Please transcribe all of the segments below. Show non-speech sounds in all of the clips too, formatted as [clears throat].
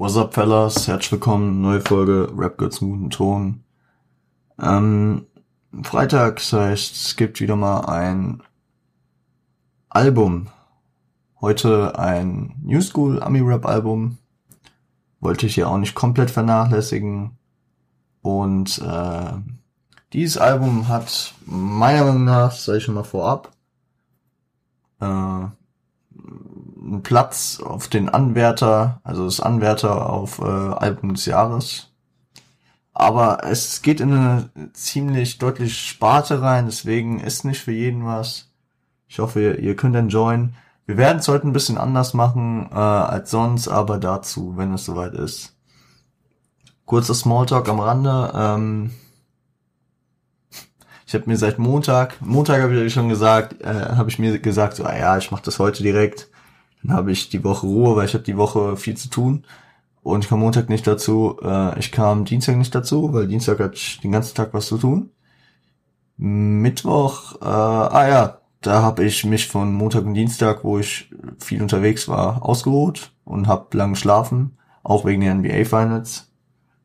What's up, fellas? Herzlich willkommen, neue Folge Rap Girls guten Ton. Ähm, Freitags heißt, es gibt wieder mal ein Album. Heute ein New School Ami Rap Album. Wollte ich ja auch nicht komplett vernachlässigen. Und äh, dieses Album hat meiner Meinung nach, sage ich schon mal vorab, äh, einen Platz auf den Anwärter, also das Anwärter auf äh, Album des Jahres. Aber es geht in eine ziemlich deutliche Sparte rein, deswegen ist nicht für jeden was. Ich hoffe, ihr, ihr könnt enjoyen. Wir werden es heute ein bisschen anders machen äh, als sonst, aber dazu, wenn es soweit ist. Kurzer Smalltalk am Rande. Ähm, ich habe mir seit Montag, Montag habe ich schon gesagt, äh, habe ich mir gesagt, so, ah ja, ich mache das heute direkt. Dann habe ich die Woche Ruhe, weil ich habe die Woche viel zu tun. Und ich kam Montag nicht dazu. Äh, ich kam Dienstag nicht dazu, weil Dienstag hat ich den ganzen Tag was zu tun. Mittwoch, äh, ah ja, da habe ich mich von Montag und Dienstag, wo ich viel unterwegs war, ausgeruht und habe lang geschlafen, auch wegen den NBA Finals,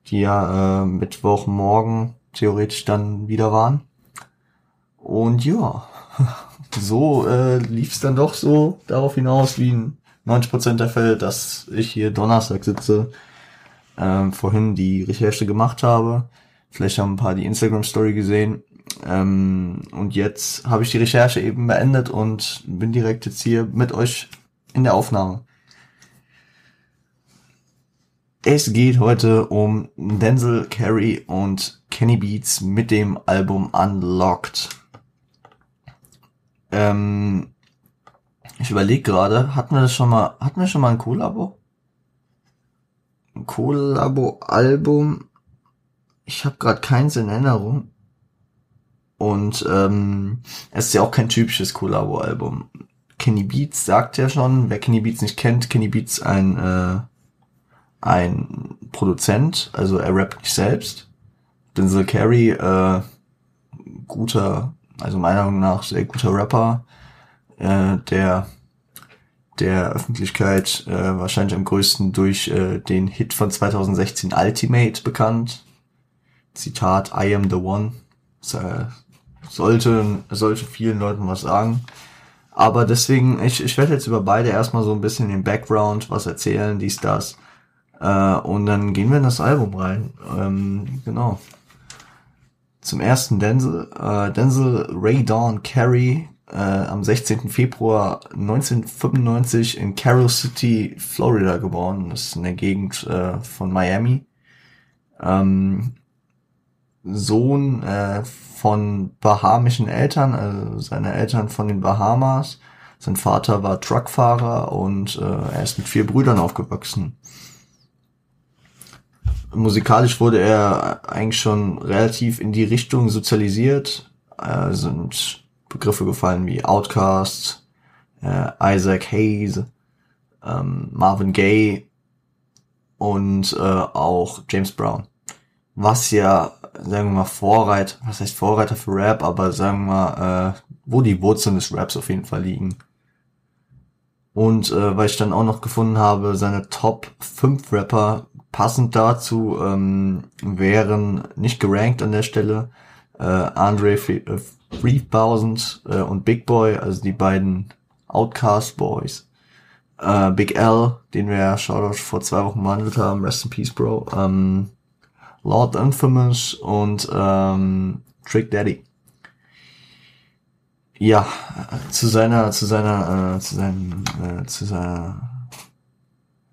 die ja äh, Mittwochmorgen theoretisch dann wieder waren. Und ja, [laughs] so äh, lief es dann doch so darauf hinaus, wie in 90% der Fälle, dass ich hier Donnerstag sitze, ähm, vorhin die Recherche gemacht habe. Vielleicht haben ein paar die Instagram-Story gesehen. Ähm, und jetzt habe ich die Recherche eben beendet und bin direkt jetzt hier mit euch in der Aufnahme. Es geht heute um Denzel Carey und Kenny Beats mit dem Album Unlocked. Ähm, ich überlege gerade, hatten wir das schon mal, hatten wir schon mal ein Kollabo? Ein Kollabo-Album? Ich habe gerade keins in Erinnerung. Und ähm, es ist ja auch kein typisches Kollabo-Album. Kenny Beats sagt ja schon, wer Kenny Beats nicht kennt, Kenny Beats ein äh, ein Produzent, also er rappt nicht selbst. Denzel Carey, äh, guter also meiner Meinung nach sehr guter Rapper, äh, der der Öffentlichkeit äh, wahrscheinlich am größten durch äh, den Hit von 2016 Ultimate bekannt. Zitat I am the one. Das, äh, sollte, sollte vielen Leuten was sagen. Aber deswegen, ich, ich werde jetzt über beide erstmal so ein bisschen den Background was erzählen, dies, das. Äh, und dann gehen wir in das Album rein. Ähm, genau. Zum ersten Denzel, äh, Denzel Ray Dawn Carey äh, am 16. Februar 1995 in Carroll City, Florida geboren. Das ist in der Gegend äh, von Miami. Ähm, Sohn äh, von bahamischen Eltern, also seine Eltern von den Bahamas. Sein Vater war Truckfahrer und äh, er ist mit vier Brüdern aufgewachsen musikalisch wurde er eigentlich schon relativ in die Richtung sozialisiert. Äh, sind Begriffe gefallen wie Outcast, äh, Isaac Hayes, ähm, Marvin Gaye und äh, auch James Brown. Was ja, sagen wir mal, Vorreiter, was heißt Vorreiter für Rap, aber sagen wir mal, äh, wo die Wurzeln des Raps auf jeden Fall liegen. Und äh, weil ich dann auch noch gefunden habe, seine Top 5 Rapper Passend dazu ähm, wären nicht gerankt an der Stelle äh, Andre 3000 äh, und Big Boy, also die beiden Outcast Boys. Äh, Big L, den wir ja Shoutout vor zwei Wochen behandelt haben, Rest in Peace Bro. Ähm, Lord Infamous und ähm, Trick Daddy. Ja, zu seiner, zu seiner, äh, zu seinem, äh, zu seiner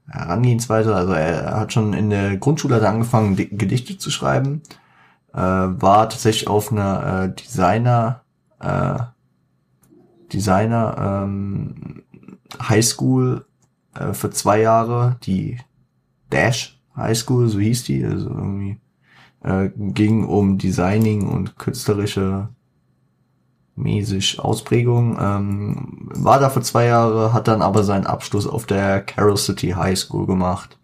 Herangehensweise. Also er hat schon in der Grundschule angefangen, Gedichte zu schreiben. Äh, war tatsächlich auf einer äh, Designer äh, Designer ähm, Highschool äh, für zwei Jahre, die Dash High School, so hieß die, also irgendwie äh, ging um Designing und künstlerische mäßig Ausprägung. Ähm, war da für zwei Jahre, hat dann aber seinen Abschluss auf der Carroll City High School gemacht.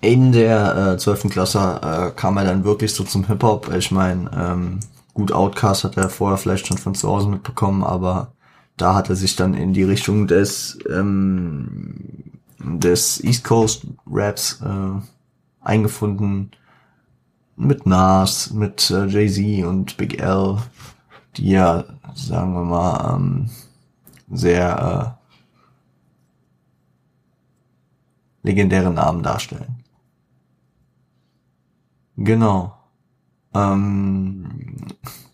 In der äh, 12. Klasse äh, kam er dann wirklich so zum Hip-Hop. Ich meine, ähm, gut Outcast hat er vorher vielleicht schon von zu Hause mitbekommen, aber da hat er sich dann in die Richtung des ähm, des East Coast Raps äh, eingefunden mit Nas, mit äh, Jay-Z und Big L, die ja, sagen wir mal, ähm, sehr äh, legendäre Namen darstellen. Genau. Ähm,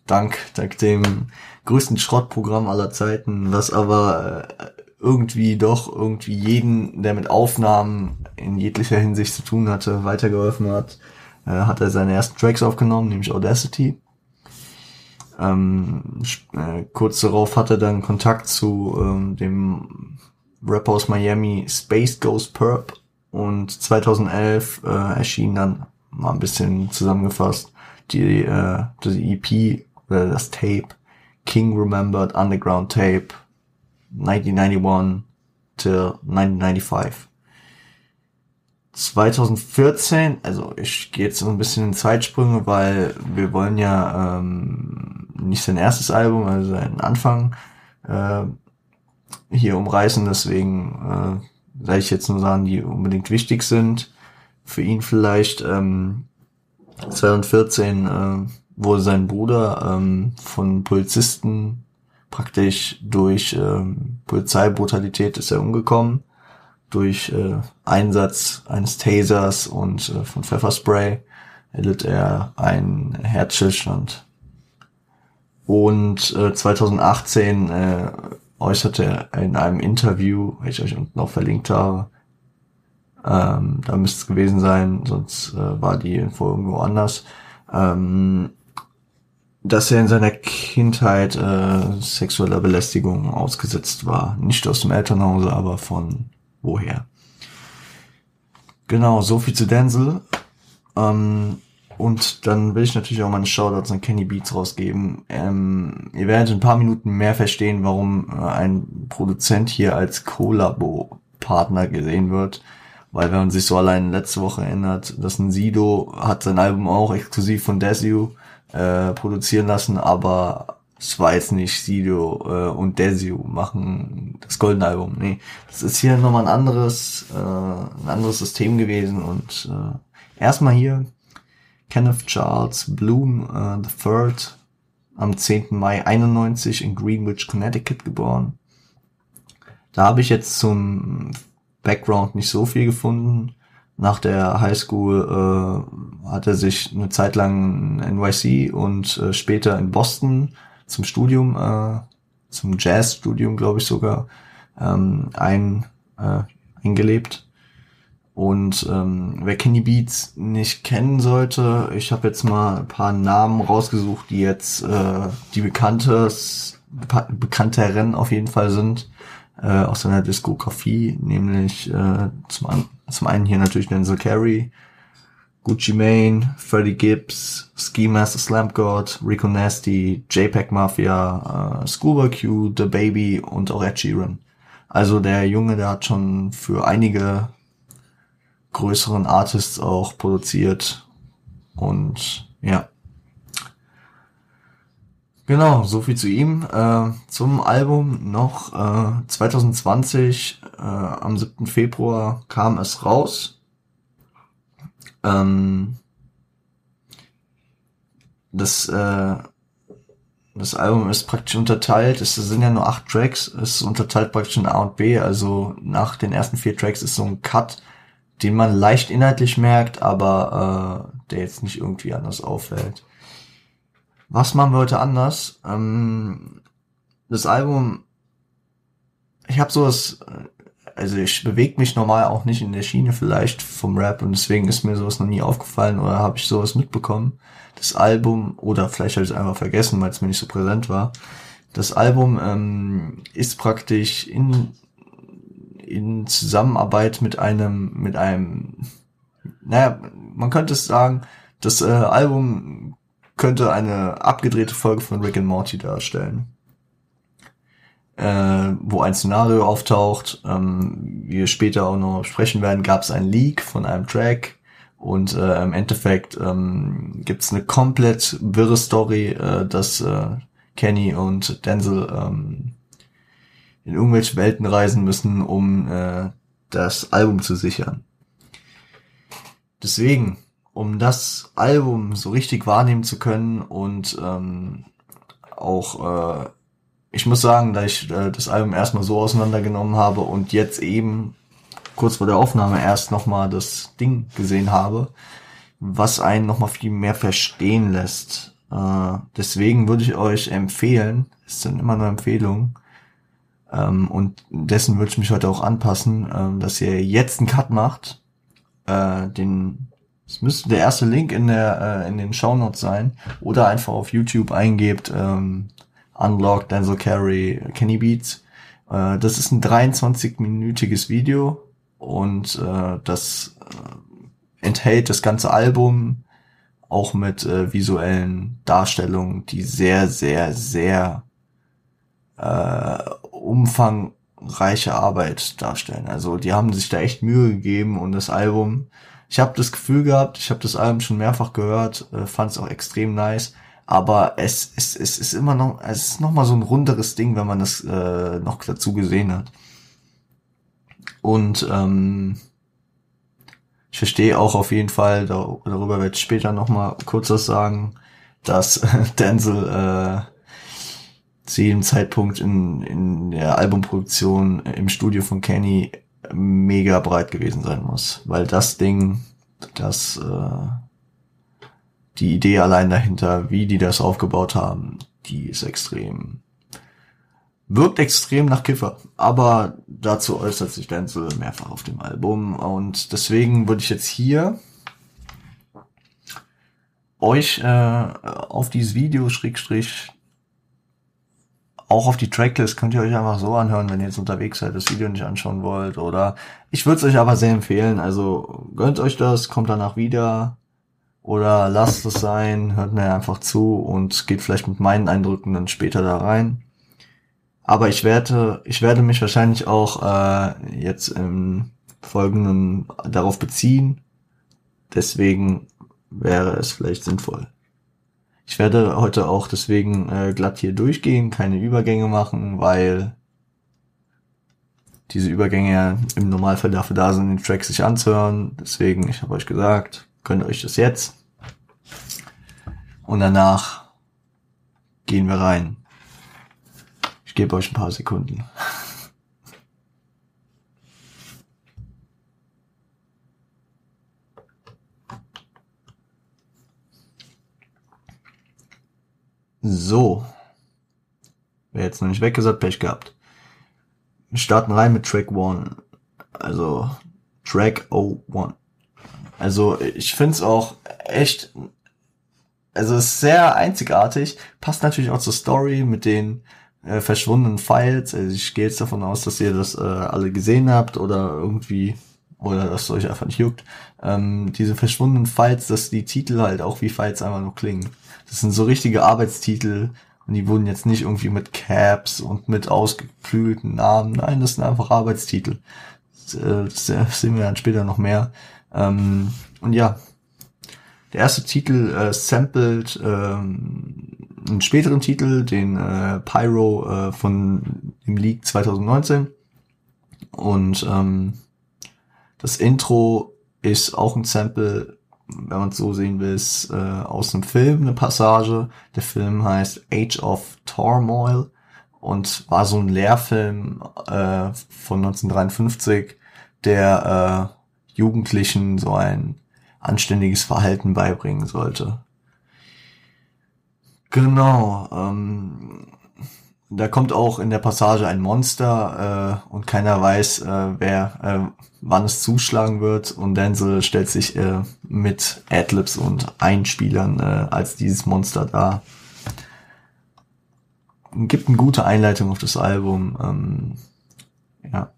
dank, dank dem größten Schrottprogramm aller Zeiten, was aber äh, irgendwie doch irgendwie jeden, der mit Aufnahmen in jeglicher Hinsicht zu tun hatte, weitergeholfen hat, äh, hat er seine ersten Tracks aufgenommen, nämlich Audacity. Ähm, äh, kurz darauf hat er dann Kontakt zu ähm, dem Rapper aus Miami Space Ghost Perp und 2011 äh, erschien dann mal ein bisschen zusammengefasst die, äh, die EP oder das Tape King Remembered Underground Tape 1991 till 1995. 2014, also ich gehe jetzt so ein bisschen in Zeitsprünge, weil wir wollen ja ähm, nicht sein erstes Album, also seinen Anfang äh, hier umreißen, deswegen äh, sage ich jetzt nur Sachen, die unbedingt wichtig sind. Für ihn vielleicht ähm, 2014 äh, wurde sein Bruder ähm, von Polizisten praktisch durch ähm, Polizeibrutalität ist er umgekommen durch äh, Einsatz eines Tasers und äh, von Pfefferspray erlitt er einen Herzstillstand. Und äh, 2018 äh, äußerte er in einem Interview, welches ich euch unten auch verlinkt habe, ähm, da müsste es gewesen sein, sonst äh, war die Info irgendwo anders, ähm, dass er in seiner Kindheit äh, sexueller Belästigung ausgesetzt war. Nicht aus dem Elternhause, aber von woher. Genau, so viel zu Denzel. Ähm, und dann will ich natürlich auch meine Shoutouts an Kenny Beats rausgeben. Ähm, ihr werdet in ein paar Minuten mehr verstehen, warum äh, ein Produzent hier als Kollabo-Partner gesehen wird. Weil wenn man sich so allein letzte Woche erinnert, dass ein Sido hat sein Album auch exklusiv von Desu äh, produzieren lassen, aber jetzt nicht Sido äh, und Desio machen das Golden Album. Nee, das ist hier nochmal ein anderes, äh, ein anderes System gewesen und äh, erstmal hier Kenneth Charles Bloom äh, Third am 10. Mai 91 in Greenwich, Connecticut geboren. Da habe ich jetzt zum Background nicht so viel gefunden. Nach der Highschool äh, hat er sich eine Zeit lang in NYC und äh, später in Boston zum Studium, äh, zum Jazzstudium, glaube ich sogar, ähm, ein, äh, eingelebt. Und ähm, wer Kenny Beats nicht kennen sollte, ich habe jetzt mal ein paar Namen rausgesucht, die jetzt äh, die bekanntes, bekannteren auf jeden Fall sind äh, aus seiner Diskografie, nämlich äh, zum, zum einen hier natürlich Denzel Carey, Gucci Mane, Freddie Gibbs, Ski Master Slam God, Rico Nasty, JPEG Mafia, äh, Schoolboy Q, The Baby und auch Ed Sheeran. Also der Junge, der hat schon für einige größeren Artists auch produziert und ja. Genau, so viel zu ihm. Äh, zum Album noch äh, 2020 äh, am 7. Februar kam es raus ähm, das, äh, das Album ist praktisch unterteilt, es sind ja nur acht Tracks, es ist unterteilt praktisch in A und B, also nach den ersten vier Tracks ist so ein Cut, den man leicht inhaltlich merkt, aber äh, der jetzt nicht irgendwie anders auffällt. Was machen wir heute anders? Ähm, das Album, ich habe sowas also ich bewege mich normal auch nicht in der Schiene vielleicht vom Rap und deswegen ist mir sowas noch nie aufgefallen oder habe ich sowas mitbekommen. Das Album, oder vielleicht habe ich es einfach vergessen, weil es mir nicht so präsent war. Das Album ähm, ist praktisch in, in Zusammenarbeit mit einem, mit einem, naja, man könnte es sagen, das äh, Album könnte eine abgedrehte Folge von Rick and Morty darstellen äh, wo ein Szenario auftaucht. Ähm, wie wir später auch noch sprechen werden, gab es ein Leak von einem Track und äh, im Endeffekt ähm, gibt es eine komplett wirre Story, äh, dass äh, Kenny und Denzel ähm, in irgendwelche Welten reisen müssen, um äh, das Album zu sichern. Deswegen, um das Album so richtig wahrnehmen zu können und ähm, auch, äh, ich muss sagen, da ich äh, das Album erstmal so auseinandergenommen habe und jetzt eben kurz vor der Aufnahme erst nochmal das Ding gesehen habe, was einen nochmal viel mehr verstehen lässt. Äh, deswegen würde ich euch empfehlen, es sind immer nur Empfehlungen, ähm, und dessen würde ich mich heute auch anpassen, ähm, dass ihr jetzt einen Cut macht, äh, den es müsste der erste Link in der äh, in den Shownotes sein oder einfach auf YouTube eingebt ähm, Unlock Denzel Carey Kenny Beats. Äh, das ist ein 23-minütiges Video und äh, das äh, enthält das ganze Album auch mit äh, visuellen Darstellungen, die sehr, sehr, sehr äh, umfangreiche Arbeit darstellen. Also die haben sich da echt Mühe gegeben und das Album, ich habe das Gefühl gehabt, ich habe das Album schon mehrfach gehört, äh, fand es auch extrem nice, aber es, es, es ist immer noch, es ist noch mal so ein runderes Ding, wenn man das äh, noch dazu gesehen hat. Und ähm, ich verstehe auch auf jeden Fall, darüber werde ich später noch mal kurz was sagen, dass [laughs] Denzel äh, zu jedem Zeitpunkt in, in der Albumproduktion im Studio von Kenny mega breit gewesen sein muss, weil das Ding, das äh, die Idee allein dahinter, wie die das aufgebaut haben, die ist extrem. Wirkt extrem nach Kiffer, aber dazu äußert sich Denzel mehrfach auf dem Album. Und deswegen würde ich jetzt hier euch äh, auf dieses Video Schrägstrich auch auf die Tracklist könnt ihr euch einfach so anhören, wenn ihr jetzt unterwegs seid, das Video nicht anschauen wollt oder? Ich würde es euch aber sehr empfehlen, also gönnt euch das, kommt danach wieder oder lasst es sein, hört mir einfach zu und geht vielleicht mit meinen Eindrücken dann später da rein. Aber ich werde, ich werde mich wahrscheinlich auch äh, jetzt im Folgenden darauf beziehen. Deswegen wäre es vielleicht sinnvoll. Ich werde heute auch deswegen äh, glatt hier durchgehen, keine Übergänge machen, weil diese Übergänge ja im Normalfall dafür da sind, den Track sich anzuhören. Deswegen, ich habe euch gesagt, könnt ihr euch das jetzt. Und danach gehen wir rein. Ich gebe euch ein paar Sekunden. So. Wer jetzt noch nicht weggesagt, Pech gehabt. Wir starten rein mit Track 1. Also Track 01. Also ich find's auch echt, also es ist sehr einzigartig, passt natürlich auch zur Story mit den äh, verschwundenen Files. Also ich gehe jetzt davon aus, dass ihr das äh, alle gesehen habt oder irgendwie oder dass es euch einfach nicht juckt. Ähm, diese verschwundenen Files, dass die Titel halt auch wie Files einfach nur klingen. Das sind so richtige Arbeitstitel und die wurden jetzt nicht irgendwie mit Caps und mit ausgeklügelten Namen. Nein, das sind einfach Arbeitstitel. Das, äh, das sehen wir dann später noch mehr. Ähm, und ja, der erste Titel äh, sampled ähm, einen späteren Titel, den äh, Pyro äh, von dem League 2019. Und ähm, das Intro ist auch ein Sample, wenn man es so sehen will, ist äh, aus einem Film eine Passage. Der Film heißt Age of Turmoil und war so ein Lehrfilm äh, von 1953, der äh, Jugendlichen so ein anständiges Verhalten beibringen sollte. Genau. Ähm, da kommt auch in der Passage ein Monster äh, und keiner weiß, äh, wer, äh, wann es zuschlagen wird. Und Denzel stellt sich äh, mit Adlibs und Einspielern äh, als dieses Monster dar. Gibt eine gute Einleitung auf das Album. Ähm, ja.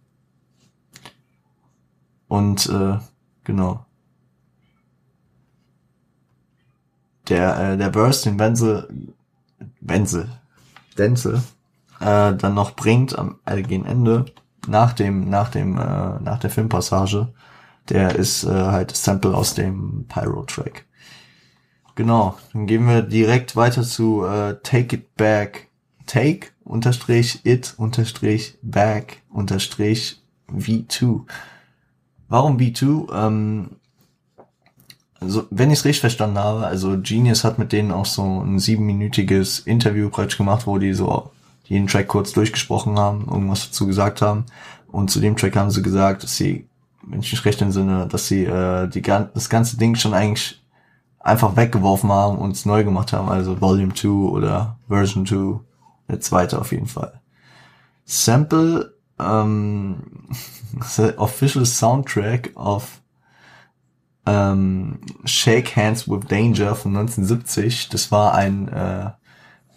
Und äh, genau. der, äh, der Burst, den Wenzel, Wenzel, Denzel, äh, dann noch bringt am allgemeinen Ende, nach dem, nach dem, äh, nach der Filmpassage, der ist äh, halt das Sample aus dem Pyro-Track. Genau, dann gehen wir direkt weiter zu äh, Take It Back, Take unterstrich It unterstrich Back unterstrich V2. Warum B2? Ähm, also, wenn ich es richtig verstanden habe, also Genius hat mit denen auch so ein siebenminütiges Interview praktisch gemacht, wo die so jeden Track kurz durchgesprochen haben, irgendwas dazu gesagt haben. Und zu dem Track haben sie gesagt, dass sie, wenn ich mich recht entsinne, dass sie äh, die, das ganze Ding schon eigentlich einfach weggeworfen haben und es neu gemacht haben, also Volume 2 oder Version 2, der zweite auf jeden Fall. Sample, ähm, [laughs] the official soundtrack of ähm, Shake Hands with Danger von 1970. Das war ein äh,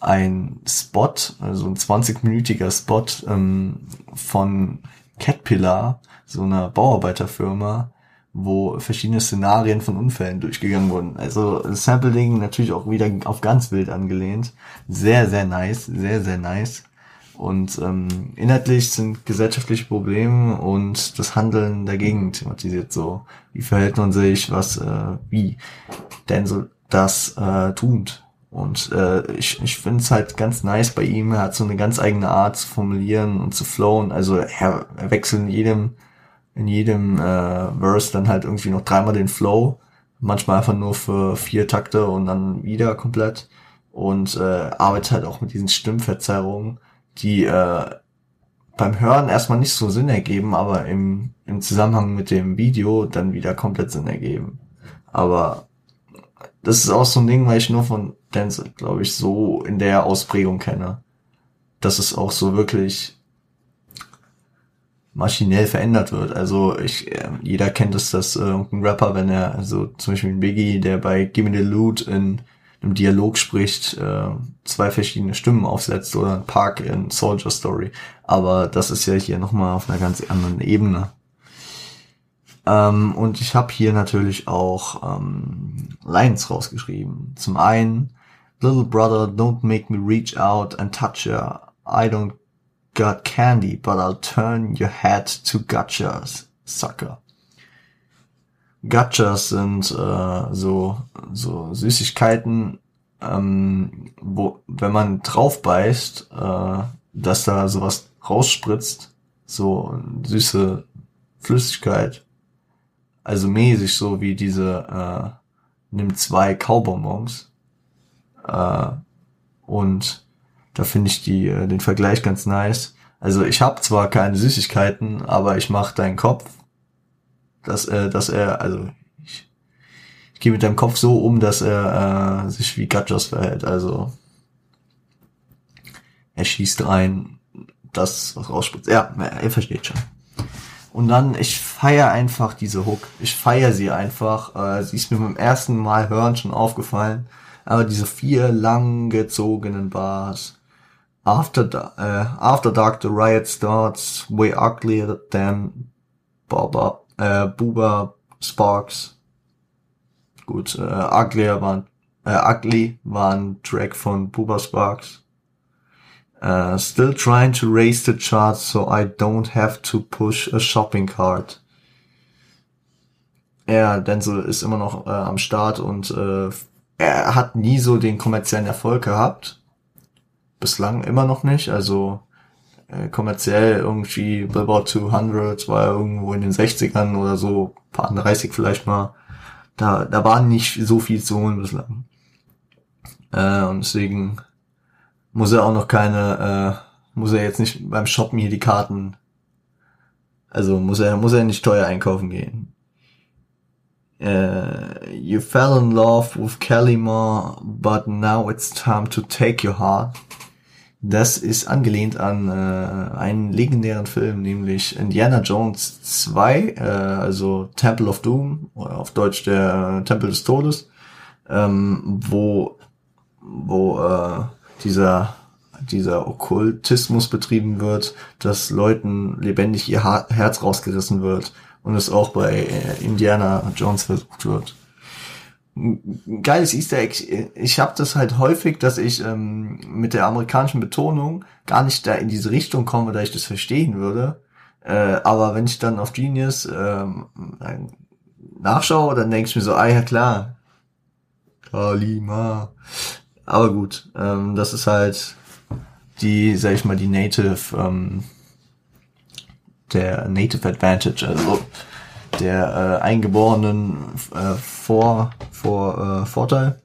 ein Spot, also ein 20-minütiger Spot ähm, von Caterpillar, so einer Bauarbeiterfirma, wo verschiedene Szenarien von Unfällen durchgegangen wurden. Also Sampling natürlich auch wieder auf ganz wild angelehnt. Sehr, sehr nice, sehr, sehr nice. Und ähm, inhaltlich sind gesellschaftliche Probleme und das Handeln dagegen thematisiert so. Wie verhält man sich, was, äh, wie denn so das äh, tut. Und äh, ich, ich finde es halt ganz nice bei ihm. Er hat so eine ganz eigene Art zu formulieren und zu flowen. Also er, er wechselt in jedem, in jedem äh, Verse dann halt irgendwie noch dreimal den Flow. Manchmal einfach nur für vier Takte und dann wieder komplett. Und äh, arbeitet halt auch mit diesen Stimmverzerrungen, die äh, beim Hören erstmal nicht so Sinn ergeben, aber im, im Zusammenhang mit dem Video dann wieder komplett Sinn ergeben. Aber das ist auch so ein Ding, weil ich nur von Denzel, glaube ich, so in der Ausprägung kenne. Dass es auch so wirklich maschinell verändert wird. Also ich, äh, jeder kennt es, dass äh, ein Rapper, wenn er, also zum Beispiel ein Biggie, der bei Gimme the Loot in einem Dialog spricht, äh, zwei verschiedene Stimmen aufsetzt oder ein Park in Soldier Story. Aber das ist ja hier nochmal auf einer ganz anderen Ebene. Ähm, und ich habe hier natürlich auch ähm, Lines rausgeschrieben. Zum einen, Little brother, don't make me reach out and touch you. I don't got candy, but I'll turn your head to gotchas, sucker. Gotchas sind äh, so, so Süßigkeiten, ähm, wo, wenn man drauf beißt, äh, dass da sowas rausspritzt, so süße Flüssigkeit also mäßig so wie diese, äh, nimm zwei Kaubonbons. Äh, und da finde ich die, äh, den Vergleich ganz nice. Also ich habe zwar keine Süßigkeiten, aber ich mache deinen Kopf, dass er, dass er, also ich, ich gehe mit deinem Kopf so um, dass er äh, sich wie Gatchos verhält. Also er schießt rein, das was rausspritzt. Ja, ihr versteht schon. Und dann, ich feier einfach diese Hook. Ich feier sie einfach. Äh, sie ist mir beim ersten Mal hören schon aufgefallen. Aber diese vier lang gezogenen Bars. After, uh, after dark, the riot starts. Way uglier than Boba, äh, Buba Sparks. Gut, äh, uglier war, äh, ugly war ein Track von Buba Sparks. Uh, still trying to raise the charts so I don't have to push a shopping cart. Ja, Denzel ist immer noch äh, am Start und äh, er hat nie so den kommerziellen Erfolg gehabt. Bislang immer noch nicht. Also äh, kommerziell irgendwie Billboard 200 war irgendwo in den 60ern oder so, paar 30 vielleicht mal. Da, da war nicht so viel zu holen bislang. Äh, und deswegen muss er auch noch keine, äh, muss er jetzt nicht beim Shoppen hier die Karten, also muss er, muss er nicht teuer einkaufen gehen. Uh, you fell in love with Kelly Moore, but now it's time to take your heart. Das ist angelehnt an äh, einen legendären Film, nämlich Indiana Jones 2, äh, also Temple of Doom, auf Deutsch der äh, Tempel des Todes, ähm, wo, wo äh, dieser, dieser Okkultismus betrieben wird, dass Leuten lebendig ihr Herz rausgerissen wird und es auch bei äh, Indiana Jones versucht wird. Geiles Easter Egg. Ich habe das halt häufig, dass ich ähm, mit der amerikanischen Betonung gar nicht da in diese Richtung komme, da ich das verstehen würde. Äh, aber wenn ich dann auf Genius ähm, nachschaue, dann denke ich mir so, ah ja klar, Kalima. Aber gut, ähm, das ist halt die, sag ich mal, die Native, ähm, der Native Advantage. Also der äh, eingeborenen äh, Vor, Vor, äh, Vorteil,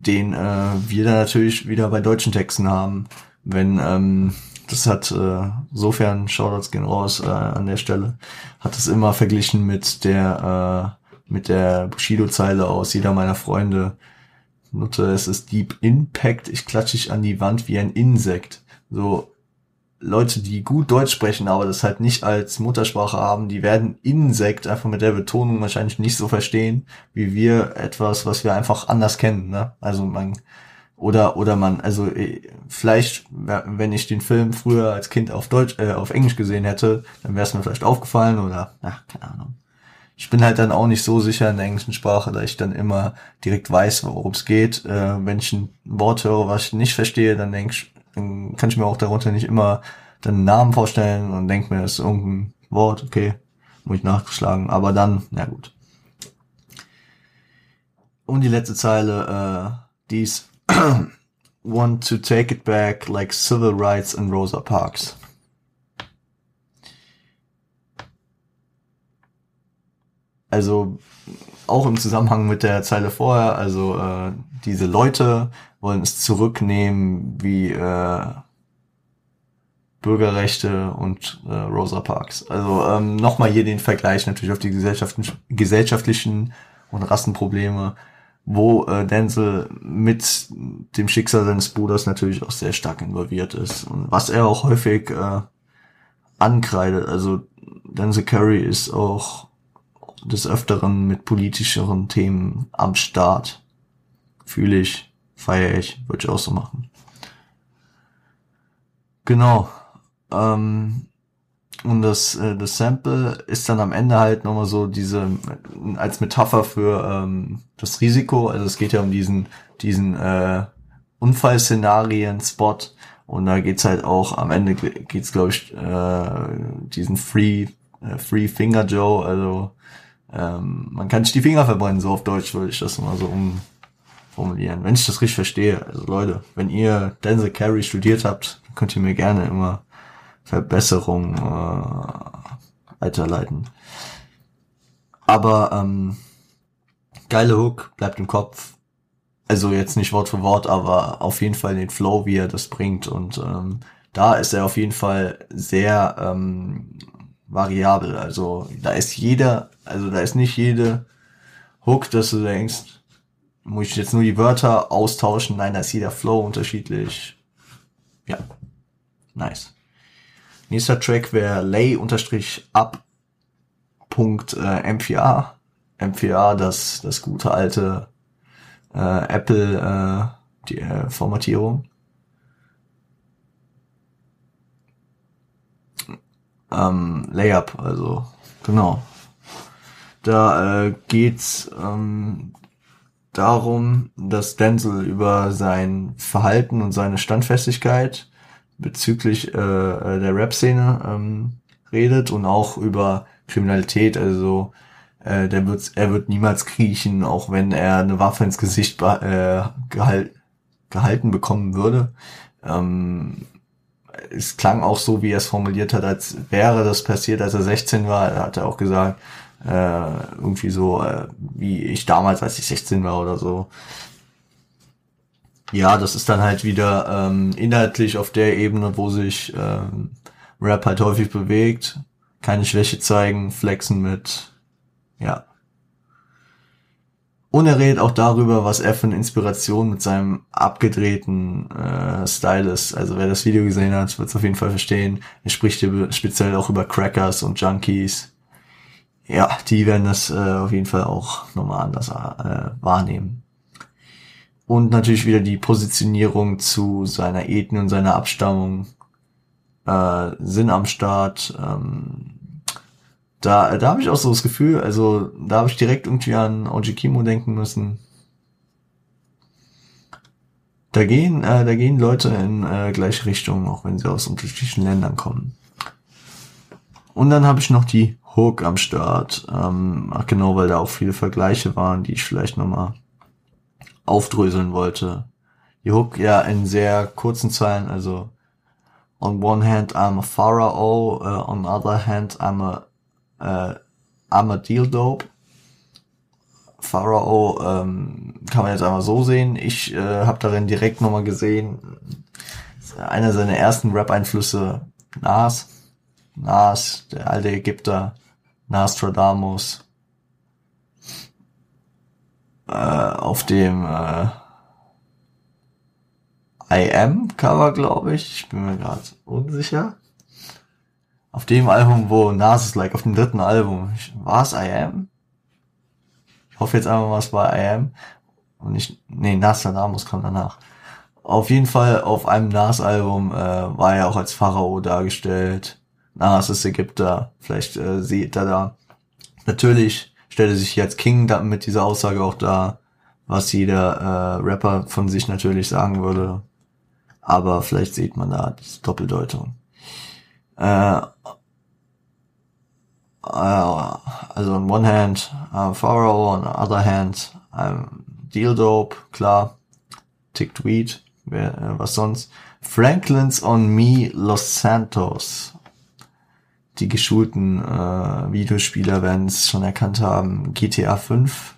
den äh, wir dann natürlich wieder bei deutschen Texten haben, wenn ähm, das hat äh, sofern Shoutouts gehen raus äh, an der Stelle, hat es immer verglichen mit der äh, mit der Bushido-Zeile aus jeder meiner Freunde. Nutte, es ist Deep Impact, ich klatsche dich an die Wand wie ein Insekt. So, Leute, die gut Deutsch sprechen, aber das halt nicht als Muttersprache haben, die werden Insekt einfach mit der Betonung wahrscheinlich nicht so verstehen, wie wir etwas, was wir einfach anders kennen. Ne? Also man oder oder man, also äh, vielleicht, wenn ich den Film früher als Kind auf Deutsch, äh, auf Englisch gesehen hätte, dann wäre es mir vielleicht aufgefallen oder, ach, keine Ahnung. Ich bin halt dann auch nicht so sicher in der englischen Sprache, da ich dann immer direkt weiß, worum es geht. Äh, wenn ich ein Wort höre, was ich nicht verstehe, dann denke ich, dann kann ich mir auch darunter nicht immer den Namen vorstellen und denke mir, das ist irgendein Wort, okay, muss ich nachgeschlagen. Aber dann, na gut. Und die letzte Zeile, äh, dies [clears throat] want to take it back like civil rights in Rosa Parks. Also auch im Zusammenhang mit der Zeile vorher, also äh, diese Leute wollen es zurücknehmen wie äh, Bürgerrechte und äh, Rosa Parks. Also ähm, nochmal hier den Vergleich natürlich auf die gesellschaftlichen und Rassenprobleme, wo äh, Denzel mit dem Schicksal seines Bruders natürlich auch sehr stark involviert ist und was er auch häufig äh, ankreidet. Also Denzel Curry ist auch des Öfteren mit politischeren Themen am Start. Fühle ich, feiere ich, würde ich auch so machen. Genau. Ähm, und das, äh, das Sample ist dann am Ende halt nochmal so diese, als Metapher für ähm, das Risiko. Also es geht ja um diesen, diesen äh, Unfallszenarien-Spot. Und da geht's halt auch, am Ende geht's, glaube ich, äh, diesen Free, äh, Free Finger Joe, also ähm, man kann sich die Finger verbrennen, so auf Deutsch würde ich das mal so umformulieren. Wenn ich das richtig verstehe. Also Leute, wenn ihr Denzel Carey studiert habt, könnt ihr mir gerne immer Verbesserungen äh, weiterleiten. Aber ähm, geile Hook, bleibt im Kopf. Also jetzt nicht Wort für Wort, aber auf jeden Fall den Flow, wie er das bringt. Und ähm, da ist er auf jeden Fall sehr ähm, variabel. Also da ist jeder, also da ist nicht jede Hook, dass du denkst, muss ich jetzt nur die Wörter austauschen? Nein, da ist jeder Flow unterschiedlich. Ja, nice. Nächster Track wäre lay unterstrich up Punkt äh, M4A. M4A, das, das gute alte äh, Apple äh, die äh, Formatierung. ähm, Layup, also genau. Da äh, geht's ähm, darum, dass Denzel über sein Verhalten und seine Standfestigkeit bezüglich äh, äh der Rap-Szene ähm, redet und auch über Kriminalität. Also äh, der wird, er wird niemals kriechen, auch wenn er eine Waffe ins Gesicht äh, gehalt, gehalten bekommen würde. Ähm, es klang auch so, wie er es formuliert hat, als wäre das passiert, als er 16 war. Er hat auch gesagt, äh, irgendwie so, äh, wie ich damals, als ich 16 war oder so. Ja, das ist dann halt wieder ähm, inhaltlich auf der Ebene, wo sich ähm, Rap halt häufig bewegt. Keine Schwäche zeigen, flexen mit, ja, und er redet auch darüber, was er für eine Inspiration mit seinem abgedrehten äh, Style ist. Also wer das Video gesehen hat, wird es auf jeden Fall verstehen. Er spricht hier speziell auch über Crackers und Junkies. Ja, die werden das äh, auf jeden Fall auch nochmal anders äh, wahrnehmen. Und natürlich wieder die Positionierung zu seiner Ethnie und seiner Abstammung äh, sind am Start. Ähm, da, da habe ich auch so das Gefühl, also da habe ich direkt irgendwie an Oji Kimo denken müssen. Da gehen, äh, da gehen Leute in äh, gleiche Richtung, auch wenn sie aus unterschiedlichen Ländern kommen. Und dann habe ich noch die Hook am Start. Ähm, ach genau, weil da auch viele Vergleiche waren, die ich vielleicht nochmal aufdröseln wollte. Die Hook ja in sehr kurzen Zeilen, also on one hand I'm a pharaoh, uh, on the other hand I'm a uh, Armadillo Dope. Pharaoh ähm, kann man jetzt einmal so sehen. Ich äh, habe darin direkt nochmal gesehen, einer seiner ersten Rap-Einflüsse, Nas. Nas, der alte Ägypter, Nostradamus. Äh, auf dem äh, I Am Cover, glaube ich. Ich bin mir gerade unsicher. Auf dem Album, wo Nas ist like, auf dem dritten Album. War es I Am? Ich hoffe jetzt einfach mal, es war I Am. Und nicht, nee, Nostradamus kam danach. Auf jeden Fall auf einem Nas-Album äh, war er auch als Pharao dargestellt. Ist Ägypter. Vielleicht äh, sieht er da. Natürlich stellt er sich als King da mit dieser Aussage auch da, was jeder äh, Rapper von sich natürlich sagen würde. Aber vielleicht sieht man da die Doppeldeutung. Äh, äh, also on one hand, I'm Pharaoh, on the other hand, I'm Deal Dope, klar. Tick Tweet, wer, äh, was sonst. Franklin's on Me Los Santos. Die geschulten äh, Videospieler werden es schon erkannt haben. GTA 5.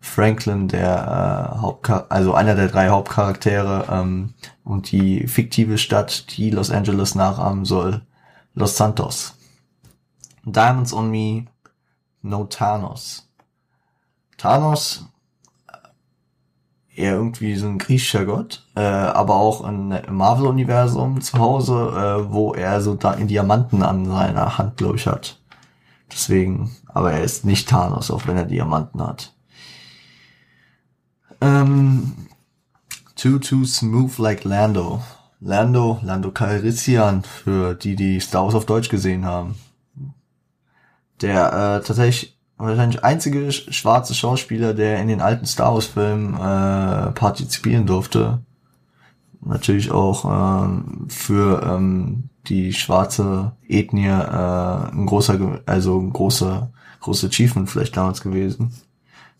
Franklin, der äh, Hauptchar also einer der drei Hauptcharaktere ähm, und die fiktive Stadt, die Los Angeles nachahmen soll, Los Santos. Diamonds on Me, No Thanos. Thanos eher irgendwie so ein griechischer Gott, äh, aber auch im Marvel-Universum zu Hause, äh, wo er so da in Diamanten an seiner Hand, glaube ich, hat. Deswegen, aber er ist nicht Thanos, auch wenn er Diamanten hat. Ähm, too Too Smooth Like Lando. Lando, Lando Calrissian, für die, die Star Wars auf Deutsch gesehen haben. Der äh, tatsächlich wahrscheinlich einzige schwarze Schauspieler, der in den alten Star Wars Filmen äh, partizipieren durfte. Natürlich auch ähm, für ähm, die schwarze Ethnie äh, ein großer, also ein großer, großer Achievement vielleicht damals gewesen.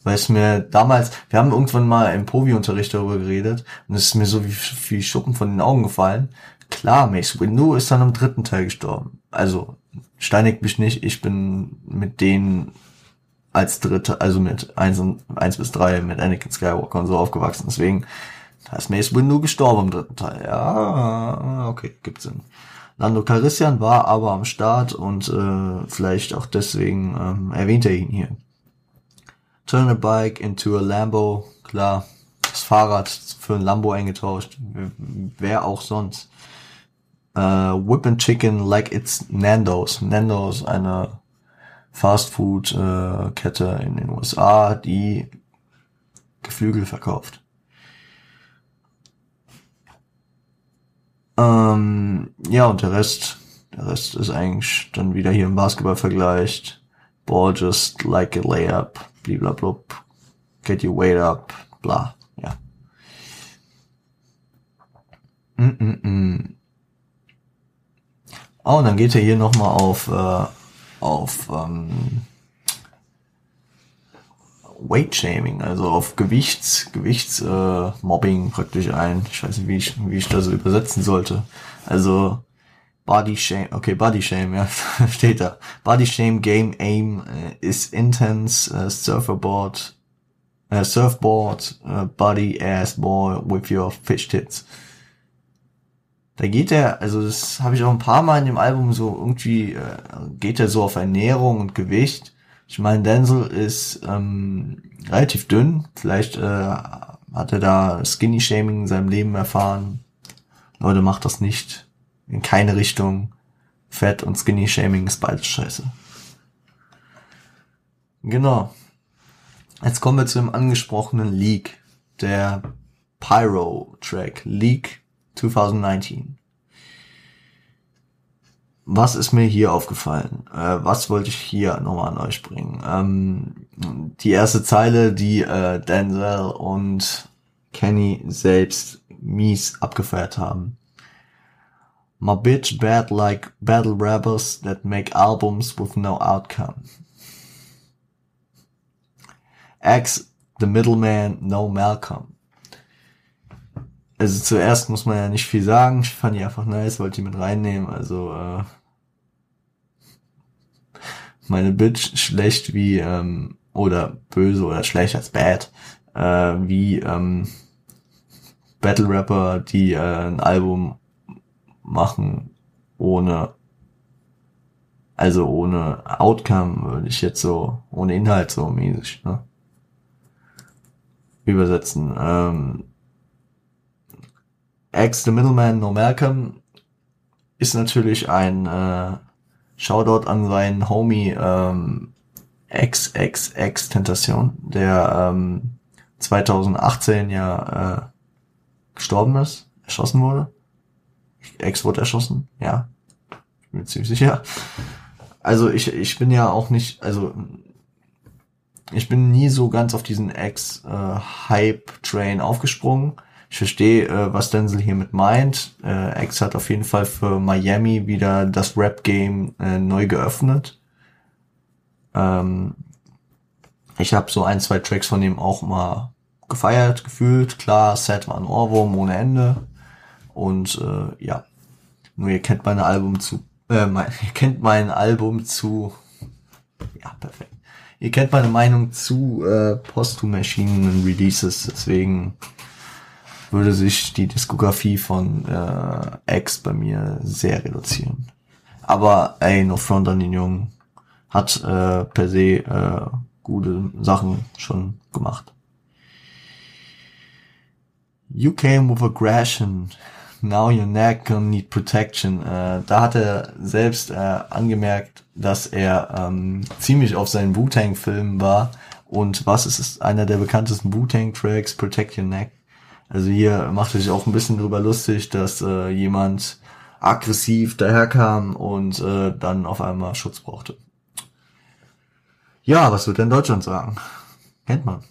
Weil es mir damals, wir haben irgendwann mal im Povi-Unterricht darüber geredet und es ist mir so wie, wie Schuppen von den Augen gefallen. Klar, Mace Windu ist dann im dritten Teil gestorben. Also, steinigt mich nicht, ich bin mit denen als dritte, also mit eins und eins bis drei mit Anakin Skywalker und so aufgewachsen. Deswegen, da ist Mace Windu gestorben im dritten Teil. Ja, okay, gibt Sinn. Lando Calrissian war aber am Start und äh, vielleicht auch deswegen ähm, erwähnt er ihn hier. Turn a bike into a Lambo, klar, das Fahrrad für ein Lambo eingetauscht, wer auch sonst. Uh, whip and Chicken like it's Nando's. Nando's, eine Fastfood-Kette äh, in den USA, die Geflügel verkauft. Ähm, ja, und der Rest, der Rest ist eigentlich dann wieder hier im Basketball vergleicht. Ball just like a layup, bliblablub, get your weight up, bla, ja. Mm -mm -mm. Oh, und dann geht er hier nochmal auf äh, auf ähm, Weight Shaming, also auf Gewichts, Gewichtsmobbing äh, praktisch ein. Ich weiß nicht, wie ich, wie ich das so übersetzen sollte. Also Body Shame, okay, Body Shame, ja, [laughs] steht da. Body Shame Game Aim äh, is intense, uh, Surferboard, uh, Surfboard, uh, Body Ass Boy with your fish tits da geht er, also das habe ich auch ein paar Mal in dem Album so irgendwie, äh, geht er so auf Ernährung und Gewicht. Ich meine, Denzel ist ähm, relativ dünn. Vielleicht äh, hat er da Skinny-Shaming in seinem Leben erfahren. Leute, macht das nicht. In keine Richtung. Fett und Skinny-Shaming ist beides scheiße. Genau. Jetzt kommen wir zu dem angesprochenen Leak. Der Pyro-Track. Leak 2019. Was ist mir hier aufgefallen? Äh, was wollte ich hier nochmal an euch bringen? Ähm, die erste Zeile, die äh, Denzel und Kenny selbst mies abgefeiert haben. My bitch bad like battle rappers that make albums with no outcome. X, the middleman, no Malcolm also zuerst muss man ja nicht viel sagen. Ich fand die einfach nice, wollte die mit reinnehmen. Also äh, meine Bitch schlecht wie, ähm, oder böse oder schlecht als bad, äh, wie ähm, Battle Rapper, die äh, ein Album machen ohne, also ohne Outcome, würde ich jetzt so, ohne Inhalt so mäßig, ne? Übersetzen. Ähm, Ex the Middleman No Malcolm ist natürlich ein äh, Shoutout an seinen Homie ähm, XXX Tentation, der ähm, 2018 ja äh, gestorben ist, erschossen wurde. Ex wurde erschossen, ja. Ich bin ziemlich sicher. Also ich, ich bin ja auch nicht, also ich bin nie so ganz auf diesen Ex-Hype-Train äh, aufgesprungen. Ich verstehe, äh, was Denzel hiermit meint. Äh, X hat auf jeden Fall für Miami wieder das Rap-Game äh, neu geöffnet. Ähm, ich habe so ein, zwei Tracks von ihm auch mal gefeiert, gefühlt. Klar, Set war ein Ohrwurm ohne Ende. Und äh, ja, nur ihr kennt meine Album zu, äh, mein, [laughs] ihr kennt mein Album zu, ja, perfekt. Ihr kennt meine Meinung zu äh, Posthum-Maschinen Releases, deswegen würde sich die Diskografie von äh, X bei mir sehr reduzieren. Aber ey, no front an den Jungen. Hat äh, per se äh, gute Sachen schon gemacht. You came with aggression. Now your neck gonna need protection. Äh, da hat er selbst äh, angemerkt, dass er ähm, ziemlich auf seinen Wu-Tang-Filmen war. Und was ist es? Einer der bekanntesten Wu-Tang-Tracks, Protect Your Neck. Also hier macht er sich auch ein bisschen drüber lustig, dass äh, jemand aggressiv daherkam und äh, dann auf einmal Schutz brauchte. Ja, was wird denn Deutschland sagen? Kennt man.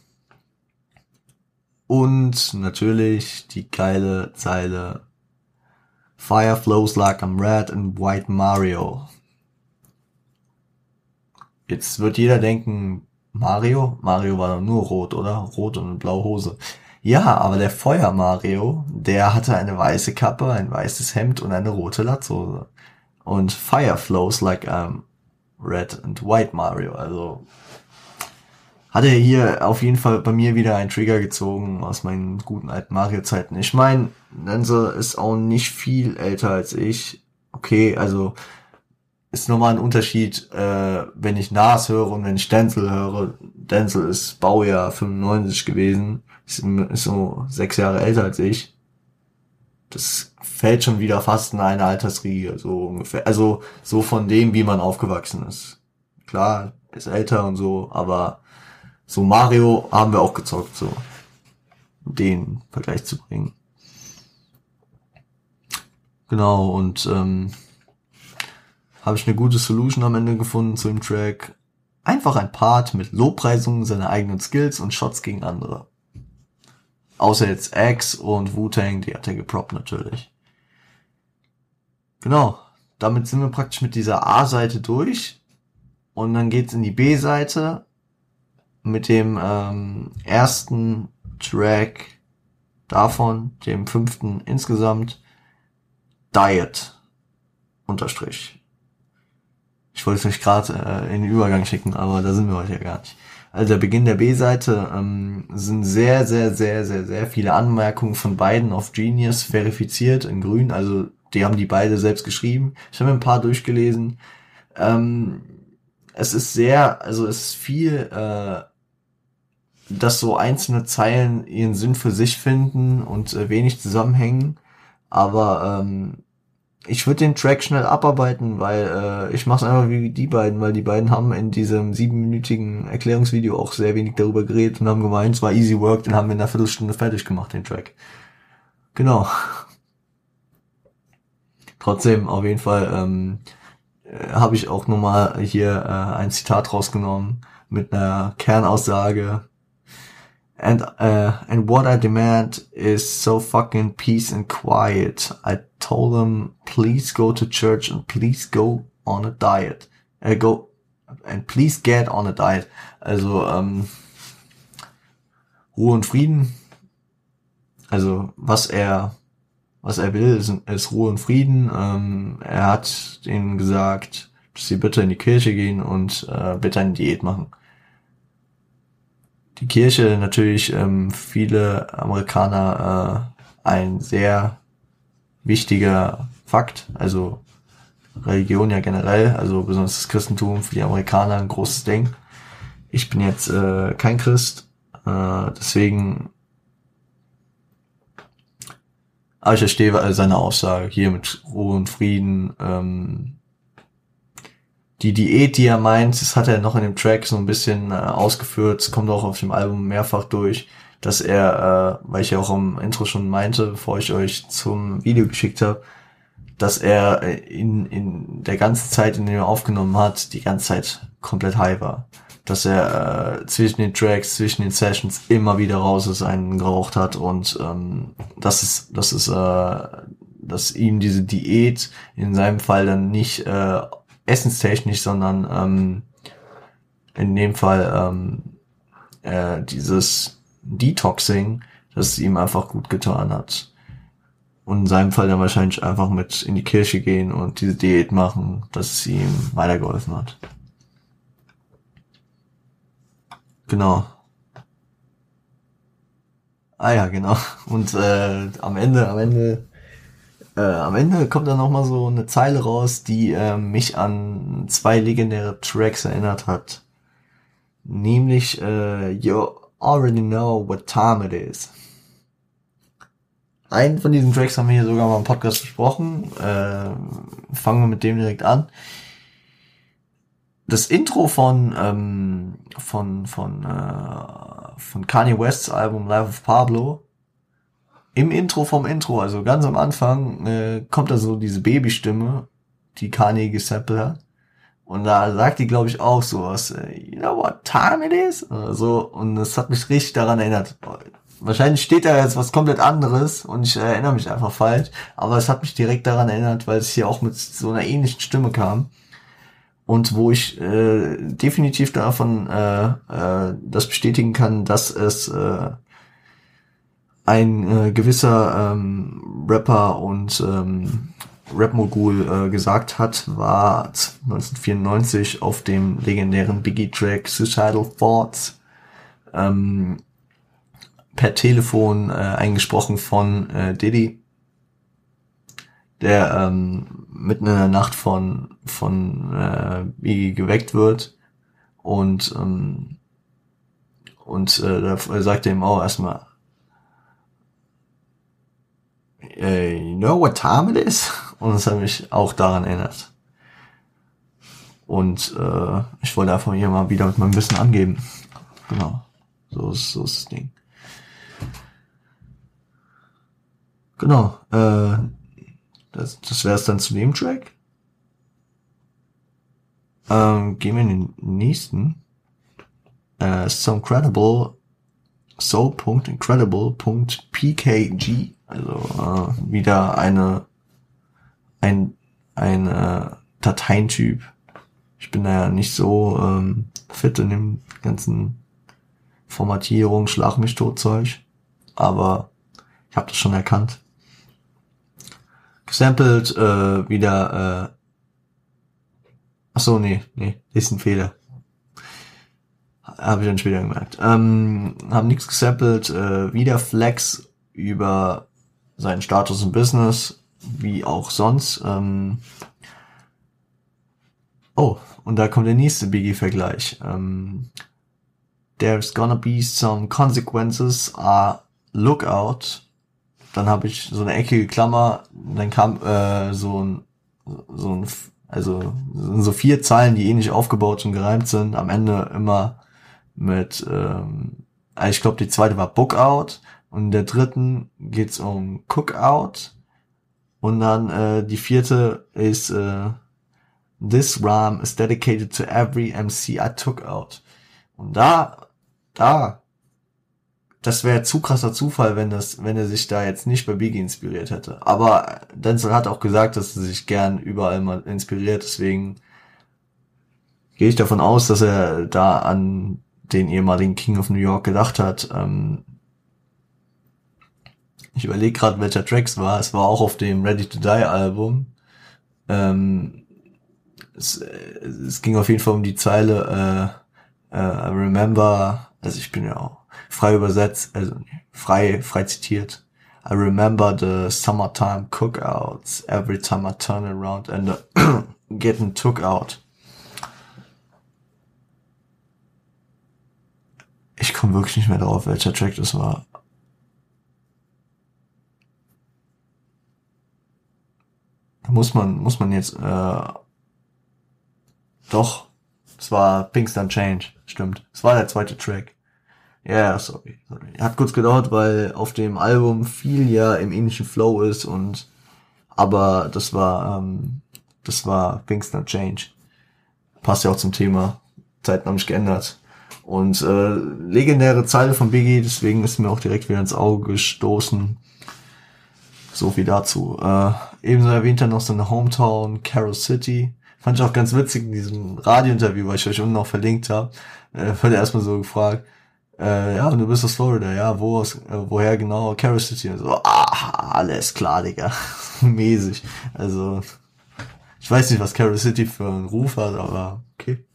Und natürlich die geile Zeile Fire flows like I'm red and white Mario. Jetzt wird jeder denken, Mario? Mario war doch nur rot, oder? Rot und blaue Hose. Ja, aber der Feuer Mario, der hatte eine weiße Kappe, ein weißes Hemd und eine rote Latzhose. Und Fire flows like um, Red and White Mario. Also hat er hier auf jeden Fall bei mir wieder einen Trigger gezogen aus meinen guten alten Mario-Zeiten. Ich meine, Denzel ist auch nicht viel älter als ich. Okay, also ist nochmal ein Unterschied, äh, wenn ich Nas höre und wenn ich Denzel höre. Denzel ist Baujahr 95 gewesen ist, ist so sechs Jahre älter als ich. Das fällt schon wieder fast in eine Altersriege, so ungefähr. Also so von dem, wie man aufgewachsen ist. Klar, ist älter und so, aber so Mario haben wir auch gezockt, so den Vergleich zu bringen. Genau, und ähm, habe ich eine gute Solution am Ende gefunden zu dem Track. Einfach ein Part mit Lobpreisungen seiner eigenen Skills und Shots gegen andere. Außer jetzt X und Wu-Tang, die hat er geproppt natürlich. Genau. Damit sind wir praktisch mit dieser A-Seite durch. Und dann geht's in die B-Seite mit dem ähm, ersten Track davon, dem fünften insgesamt, Diet unterstrich. Ich wollte es euch gerade äh, in den Übergang schicken, aber da sind wir heute ja gar nicht also der Beginn der B-Seite, ähm, sind sehr, sehr, sehr, sehr, sehr viele Anmerkungen von beiden auf Genius verifiziert in grün. Also die haben die beide selbst geschrieben. Ich habe ein paar durchgelesen. Ähm, es ist sehr, also es ist viel, äh, dass so einzelne Zeilen ihren Sinn für sich finden und äh, wenig zusammenhängen. Aber ähm, ich würde den Track schnell abarbeiten, weil äh, ich mache es einfach wie die beiden, weil die beiden haben in diesem siebenminütigen Erklärungsvideo auch sehr wenig darüber geredet und haben gemeint, es war easy work, den haben wir in einer Viertelstunde fertig gemacht, den Track. Genau. [laughs] Trotzdem auf jeden Fall ähm, äh, habe ich auch nochmal hier äh, ein Zitat rausgenommen mit einer Kernaussage, And uh, and what I demand is so fucking peace and quiet. I told them, please go to church and please go on a diet. Uh, go and please get on a diet. Also ähm, Ruhe und Frieden. Also was er was er will, ist, ist Ruhe und Frieden. Ähm, er hat ihnen gesagt, dass sie bitte in die Kirche gehen und äh, bitte eine Diät machen. Die Kirche natürlich ähm, viele Amerikaner äh, ein sehr wichtiger Fakt, also Religion ja generell, also besonders das Christentum für die Amerikaner ein großes Ding. Ich bin jetzt äh, kein Christ, äh, deswegen aber ich verstehe seine Aussage hier mit Ruhe und Frieden. Ähm, die Diät, die er meint, das hat er noch in dem Track so ein bisschen äh, ausgeführt, es kommt auch auf dem Album mehrfach durch, dass er, äh, weil ich ja auch im Intro schon meinte, bevor ich euch zum Video geschickt habe, dass er äh, in, in der ganzen Zeit, in der er aufgenommen hat, die ganze Zeit komplett high war. Dass er äh, zwischen den Tracks, zwischen den Sessions immer wieder raus ist, einen geraucht hat und ähm, das ist, das ist, äh, dass ihm diese Diät in seinem Fall dann nicht äh, essenstechnisch, sondern ähm, in dem Fall ähm, äh, dieses Detoxing, dass es ihm einfach gut getan hat. Und in seinem Fall dann wahrscheinlich einfach mit in die Kirche gehen und diese Diät machen, dass es ihm weitergeholfen hat. Genau. Ah ja, genau. Und äh, am Ende, am Ende, äh, am Ende kommt dann noch mal so eine Zeile raus, die äh, mich an zwei legendäre Tracks erinnert hat. Nämlich äh, You already know what time it is. Einen von diesen Tracks haben wir hier sogar mal im Podcast besprochen. Äh, fangen wir mit dem direkt an. Das Intro von ähm, von von äh, von Kanye Wests Album Life of Pablo. Im Intro vom Intro, also ganz am Anfang, äh, kommt da so diese Babystimme, die Kanye gesampelt hat. Und da sagt die, glaube ich, auch sowas, äh, you know what time it is? Oder so. Und das hat mich richtig daran erinnert wahrscheinlich steht da jetzt was komplett anderes und ich erinnere mich einfach falsch, aber es hat mich direkt daran erinnert, weil es hier auch mit so einer ähnlichen Stimme kam und wo ich äh, definitiv davon äh, äh, das bestätigen kann, dass es äh, ein äh, gewisser ähm, Rapper und ähm, Rap-Mogul äh, gesagt hat, war 1994 auf dem legendären Biggie-Track Suicidal Thoughts ähm, per Telefon äh, eingesprochen von äh, Diddy, der ähm, mitten in der Nacht von von äh, Biggie geweckt wird und ähm, und äh, da sagt er ihm auch erstmal äh, you know what time it is? Und das hat mich auch daran erinnert. Und äh, ich wollte einfach hier mal wieder mit meinem Wissen angeben. Genau. So ist, so ist das Ding. Genau. Äh, das das wäre es dann zu dem Track. Ähm, gehen wir in den nächsten. Äh, so incredible so.incredible.pkg. Also äh, wieder eine ein ein äh, Dateientyp. Ich bin da ja nicht so ähm, fit in dem ganzen Formatierung, Schlag mich tot Zeug. Aber ich habe das schon erkannt gesampelt, äh, wieder, äh, ach so, nee, nee, ist ein Fehler. Habe ich dann später gemerkt. Ähm, haben nichts gesampelt, äh, wieder Flex über seinen Status im Business, wie auch sonst. Ähm, oh, und da kommt der nächste Biggie-Vergleich. Ähm, There's gonna be some consequences, uh, look out dann habe ich so eine eckige Klammer, dann kam äh, so ein, so ein, also so vier Zeilen, die ähnlich aufgebaut und gereimt sind, am Ende immer mit, ähm, also ich glaube die zweite war Book Out und in der dritten geht's um Cookout und dann äh, die vierte ist äh, This rhyme is dedicated to every MC I took out. Und da, da das wäre zu krasser Zufall, wenn das, wenn er sich da jetzt nicht bei Biggie inspiriert hätte. Aber Denzel hat auch gesagt, dass er sich gern überall mal inspiriert, deswegen gehe ich davon aus, dass er da an den ehemaligen King of New York gedacht hat. Ähm ich überlege gerade, welcher Tracks war. Es war auch auf dem Ready to Die Album. Ähm es, es ging auf jeden Fall um die Zeile äh, äh, I remember, also ich bin ja auch frei übersetzt, also frei, frei zitiert. I remember the summertime cookouts every time I turn around and uh, [coughs] getting took out. Ich komme wirklich nicht mehr drauf, welcher Track das war. Muss man, muss man jetzt, äh, doch, es war Pinkston Change, stimmt. Es war der zweite Track. Ja, yeah, sorry, sorry. Hat kurz gedauert, weil auf dem Album viel ja im ähnlichen Flow ist und, aber das war, ähm, das war Pinkston Change. Passt ja auch zum Thema. Zeiten haben sich geändert. Und äh, legendäre Zeile von Biggie, deswegen ist mir auch direkt wieder ins Auge gestoßen. So viel dazu. Äh, ebenso erwähnt er noch seine Hometown, Carol City. Fand ich auch ganz witzig in diesem Radiointerview, weil ich euch unten noch verlinkt habe. Äh, wurde erstmal so gefragt, äh, ja, du bist aus Florida, ja, wo aus, äh, woher genau? Carol City. Und so, ah, alles klar, Digga. [laughs] Mäßig. Also, ich weiß nicht, was Carol City für einen Ruf hat, aber okay.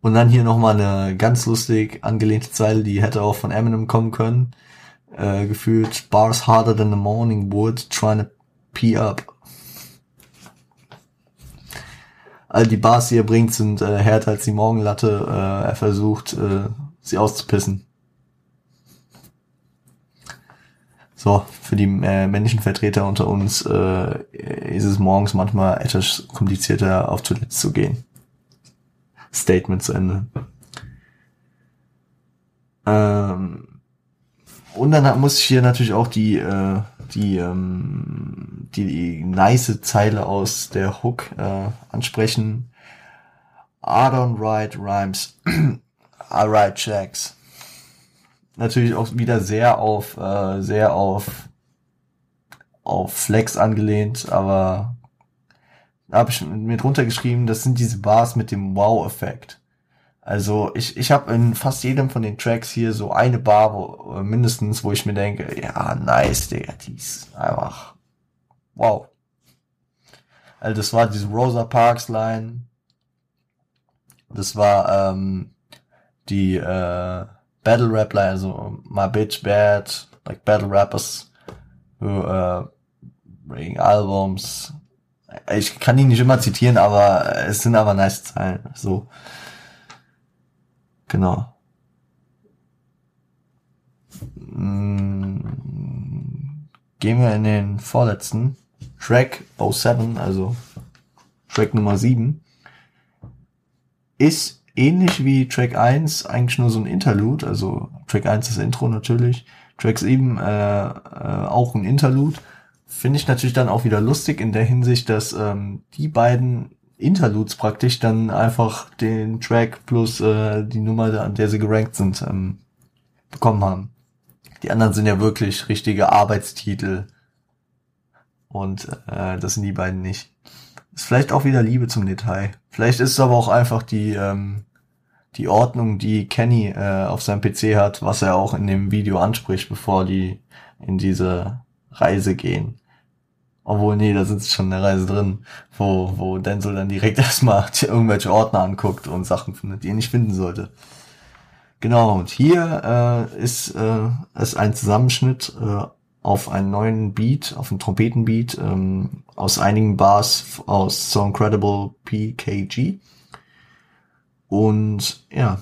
Und dann hier nochmal eine ganz lustig angelehnte Zeile, die hätte auch von Eminem kommen können äh, gefühlt Bars harder than the morning wood, trying to pee up. All die Bars, die er bringt, sind äh, härter als die Morgenlatte. Äh, er versucht, äh, sie auszupissen. So, für die äh, männlichen Vertreter unter uns äh, ist es morgens manchmal etwas komplizierter, auf Toilette zu gehen. Statement zu Ende. Ähm, und dann muss ich hier natürlich auch die, äh, die, ähm, die, die nice Zeile aus der Hook äh, ansprechen. I don't write rhymes, [clears throat] I write checks. Natürlich auch wieder sehr auf, äh, sehr auf, auf Flex angelehnt, aber habe ich mir drunter geschrieben, das sind diese Bars mit dem Wow-Effekt. Also ich, ich habe in fast jedem von den Tracks hier so eine Bar, wo, äh, mindestens, wo ich mir denke, ja, nice, Digga, die ist einfach wow. Also das war diese Rosa Parks Line. Das war ähm, die äh, Battle Rap Line, also My Bitch Bad, like Battle Rappers who uh, bring Albums. Ich kann die nicht immer zitieren, aber es sind aber nice Zeilen. So. Genau. Mm, gehen wir in den vorletzten. Track 07, also Track Nummer 7, ist ähnlich wie Track 1 eigentlich nur so ein Interlude, also Track 1 ist Intro natürlich, Track 7 äh, äh, auch ein Interlude. Finde ich natürlich dann auch wieder lustig in der Hinsicht, dass ähm, die beiden Interludes praktisch dann einfach den Track plus äh, die Nummer, an der sie gerankt sind, ähm, bekommen haben. Die anderen sind ja wirklich richtige Arbeitstitel. Und äh, das sind die beiden nicht. Ist vielleicht auch wieder Liebe zum Detail. Vielleicht ist es aber auch einfach die, ähm, die Ordnung, die Kenny äh, auf seinem PC hat, was er auch in dem Video anspricht, bevor die in diese Reise gehen. Obwohl, nee, da sie schon in der Reise drin, wo, wo Denzel dann direkt [laughs] erstmal irgendwelche Ordner anguckt und Sachen findet, die er nicht finden sollte. Genau, und hier äh, ist, äh, ist ein Zusammenschnitt äh, auf einen neuen Beat, auf einen Trompetenbeat ähm, aus einigen Bars aus So Incredible PKG. Und ja,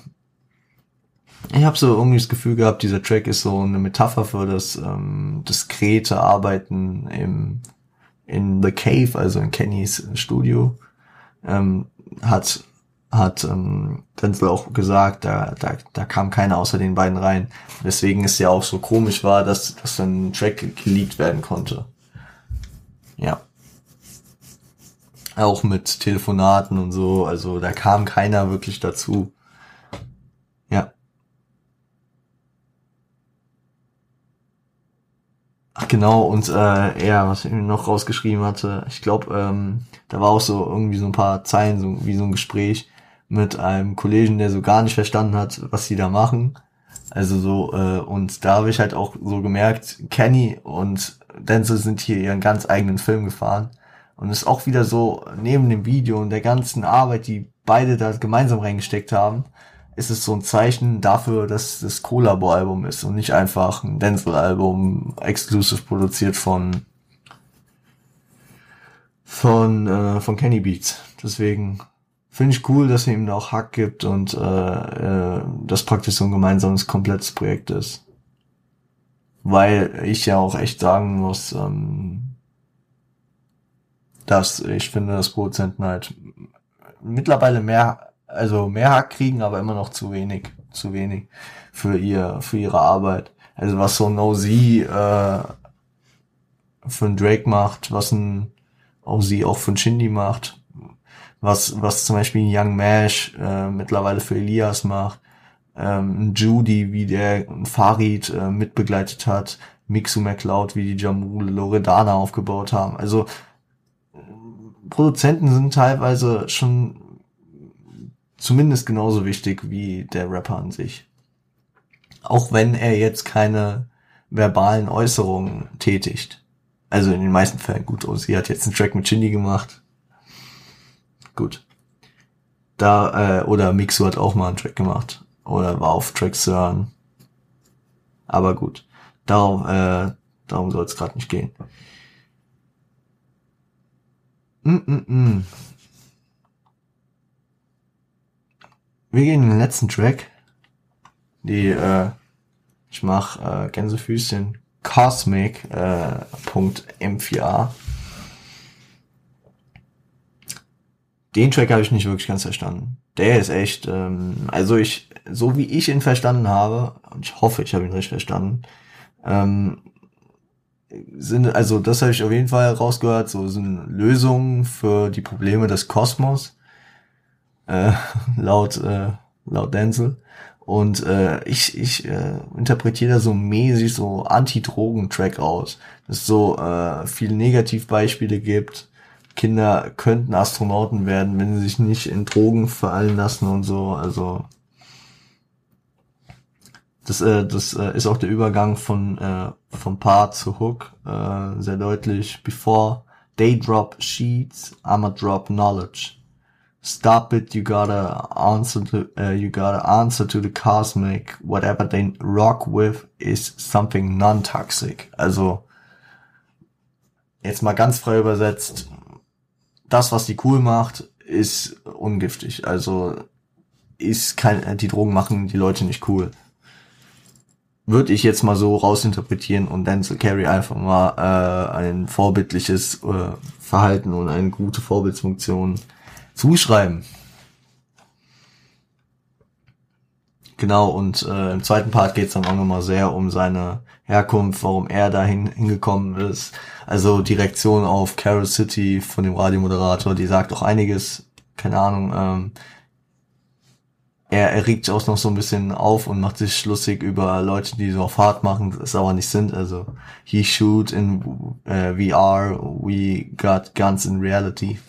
ich habe so irgendwie das Gefühl gehabt, dieser Track ist so eine Metapher für das ähm, diskrete Arbeiten im in The Cave, also in Kennys Studio, ähm, hat hat ähm, Denzel auch gesagt, da, da, da kam keiner außer den beiden rein. Deswegen ist ja auch so komisch war, dass, dass ein Track geleakt werden konnte. Ja. Auch mit Telefonaten und so, also da kam keiner wirklich dazu. Ach genau, und äh, ja, was ich noch rausgeschrieben hatte, ich glaube, ähm, da war auch so irgendwie so ein paar Zeilen, so wie so ein Gespräch mit einem Kollegen, der so gar nicht verstanden hat, was sie da machen. Also so, äh, und da habe ich halt auch so gemerkt, Kenny und Denzel sind hier ihren ganz eigenen Film gefahren. Und ist auch wieder so, neben dem Video und der ganzen Arbeit, die beide da gemeinsam reingesteckt haben, ist es so ein Zeichen dafür, dass das Collabo-Album ist und nicht einfach ein Denzel-Album, exclusive produziert von von äh, von Kenny Beats. Deswegen finde ich cool, dass er ihm da auch Hack gibt und äh, äh, das praktisch so ein gemeinsames, komplettes Projekt ist. Weil ich ja auch echt sagen muss, ähm, dass ich finde, dass Produzenten halt mittlerweile mehr also mehr Hack kriegen, aber immer noch zu wenig, zu wenig für ihr, für ihre Arbeit. Also was so ein OZ äh, für ein Drake macht, was ein auch für ein Shindy macht, was was zum Beispiel ein Young Mash äh, mittlerweile für Elias macht, ähm, Judy, wie der Farid äh, mitbegleitet hat, Mixu McCloud, wie die Jamul Loredana aufgebaut haben. Also Produzenten sind teilweise schon zumindest genauso wichtig wie der Rapper an sich. Auch wenn er jetzt keine verbalen Äußerungen tätigt. Also in den meisten Fällen gut. Oh, sie hat jetzt einen Track mit Shindy gemacht. Gut. Da, äh, oder Mixu hat auch mal einen Track gemacht. Oder war auf Tracks hören. Aber gut. Darum, äh, darum soll es gerade nicht gehen. Mm -mm -mm. Wir gehen in den letzten Track. Die, äh, ich mach äh, Gänsefüßchen Cosmic äh, .m4a. Den Track habe ich nicht wirklich ganz verstanden. Der ist echt, ähm, also ich, so wie ich ihn verstanden habe, und ich hoffe, ich habe ihn richtig verstanden, ähm, sind, also das habe ich auf jeden Fall rausgehört, so sind Lösungen für die Probleme des Kosmos äh, [laughs] laut, äh, laut Denzel. Und äh, ich, ich äh, interpretiere da so mäßig so Anti-Drogen-Track aus. Dass es so äh, viele Negativbeispiele gibt. Kinder könnten Astronauten werden, wenn sie sich nicht in Drogen fallen lassen und so. Also das, äh, das äh, ist auch der Übergang von äh, vom Part zu Hook äh, sehr deutlich. Before they drop sheets, I'ma drop knowledge. Stop it, you gotta answer to, uh, you gotta answer to the cosmic. Whatever they rock with is something non-toxic. Also, jetzt mal ganz frei übersetzt, das, was die cool macht, ist ungiftig. Also, ist kein, die Drogen machen die Leute nicht cool. Würde ich jetzt mal so rausinterpretieren und Denzel Carey einfach mal äh, ein vorbildliches äh, Verhalten und eine gute Vorbildsfunktion zuschreiben. Genau, und äh, im zweiten Part geht es dann auch nochmal sehr um seine Herkunft, warum er dahin hingekommen ist. Also die Reaktion auf Carol City von dem Radiomoderator, die sagt auch einiges, keine Ahnung, ähm, er, er regt auch noch so ein bisschen auf und macht sich lustig über Leute, die so auf hart machen, es aber nicht sind. Also he shoot in äh, VR, we got guns in reality.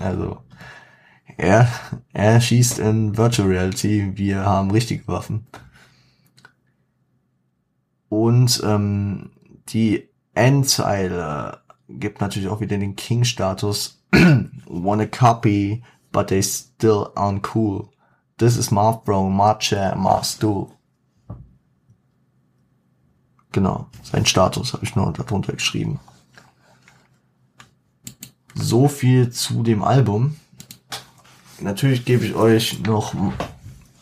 Also er, er schießt in Virtual Reality, wir haben richtige Waffen. Und ähm, die Endzeile gibt natürlich auch wieder den King-Status. [clears throat] Wanna copy, but they still aren't cool. This is my bro, my chair, my stool. Genau, sein Status habe ich nur darunter geschrieben. So viel zu dem Album natürlich gebe ich euch noch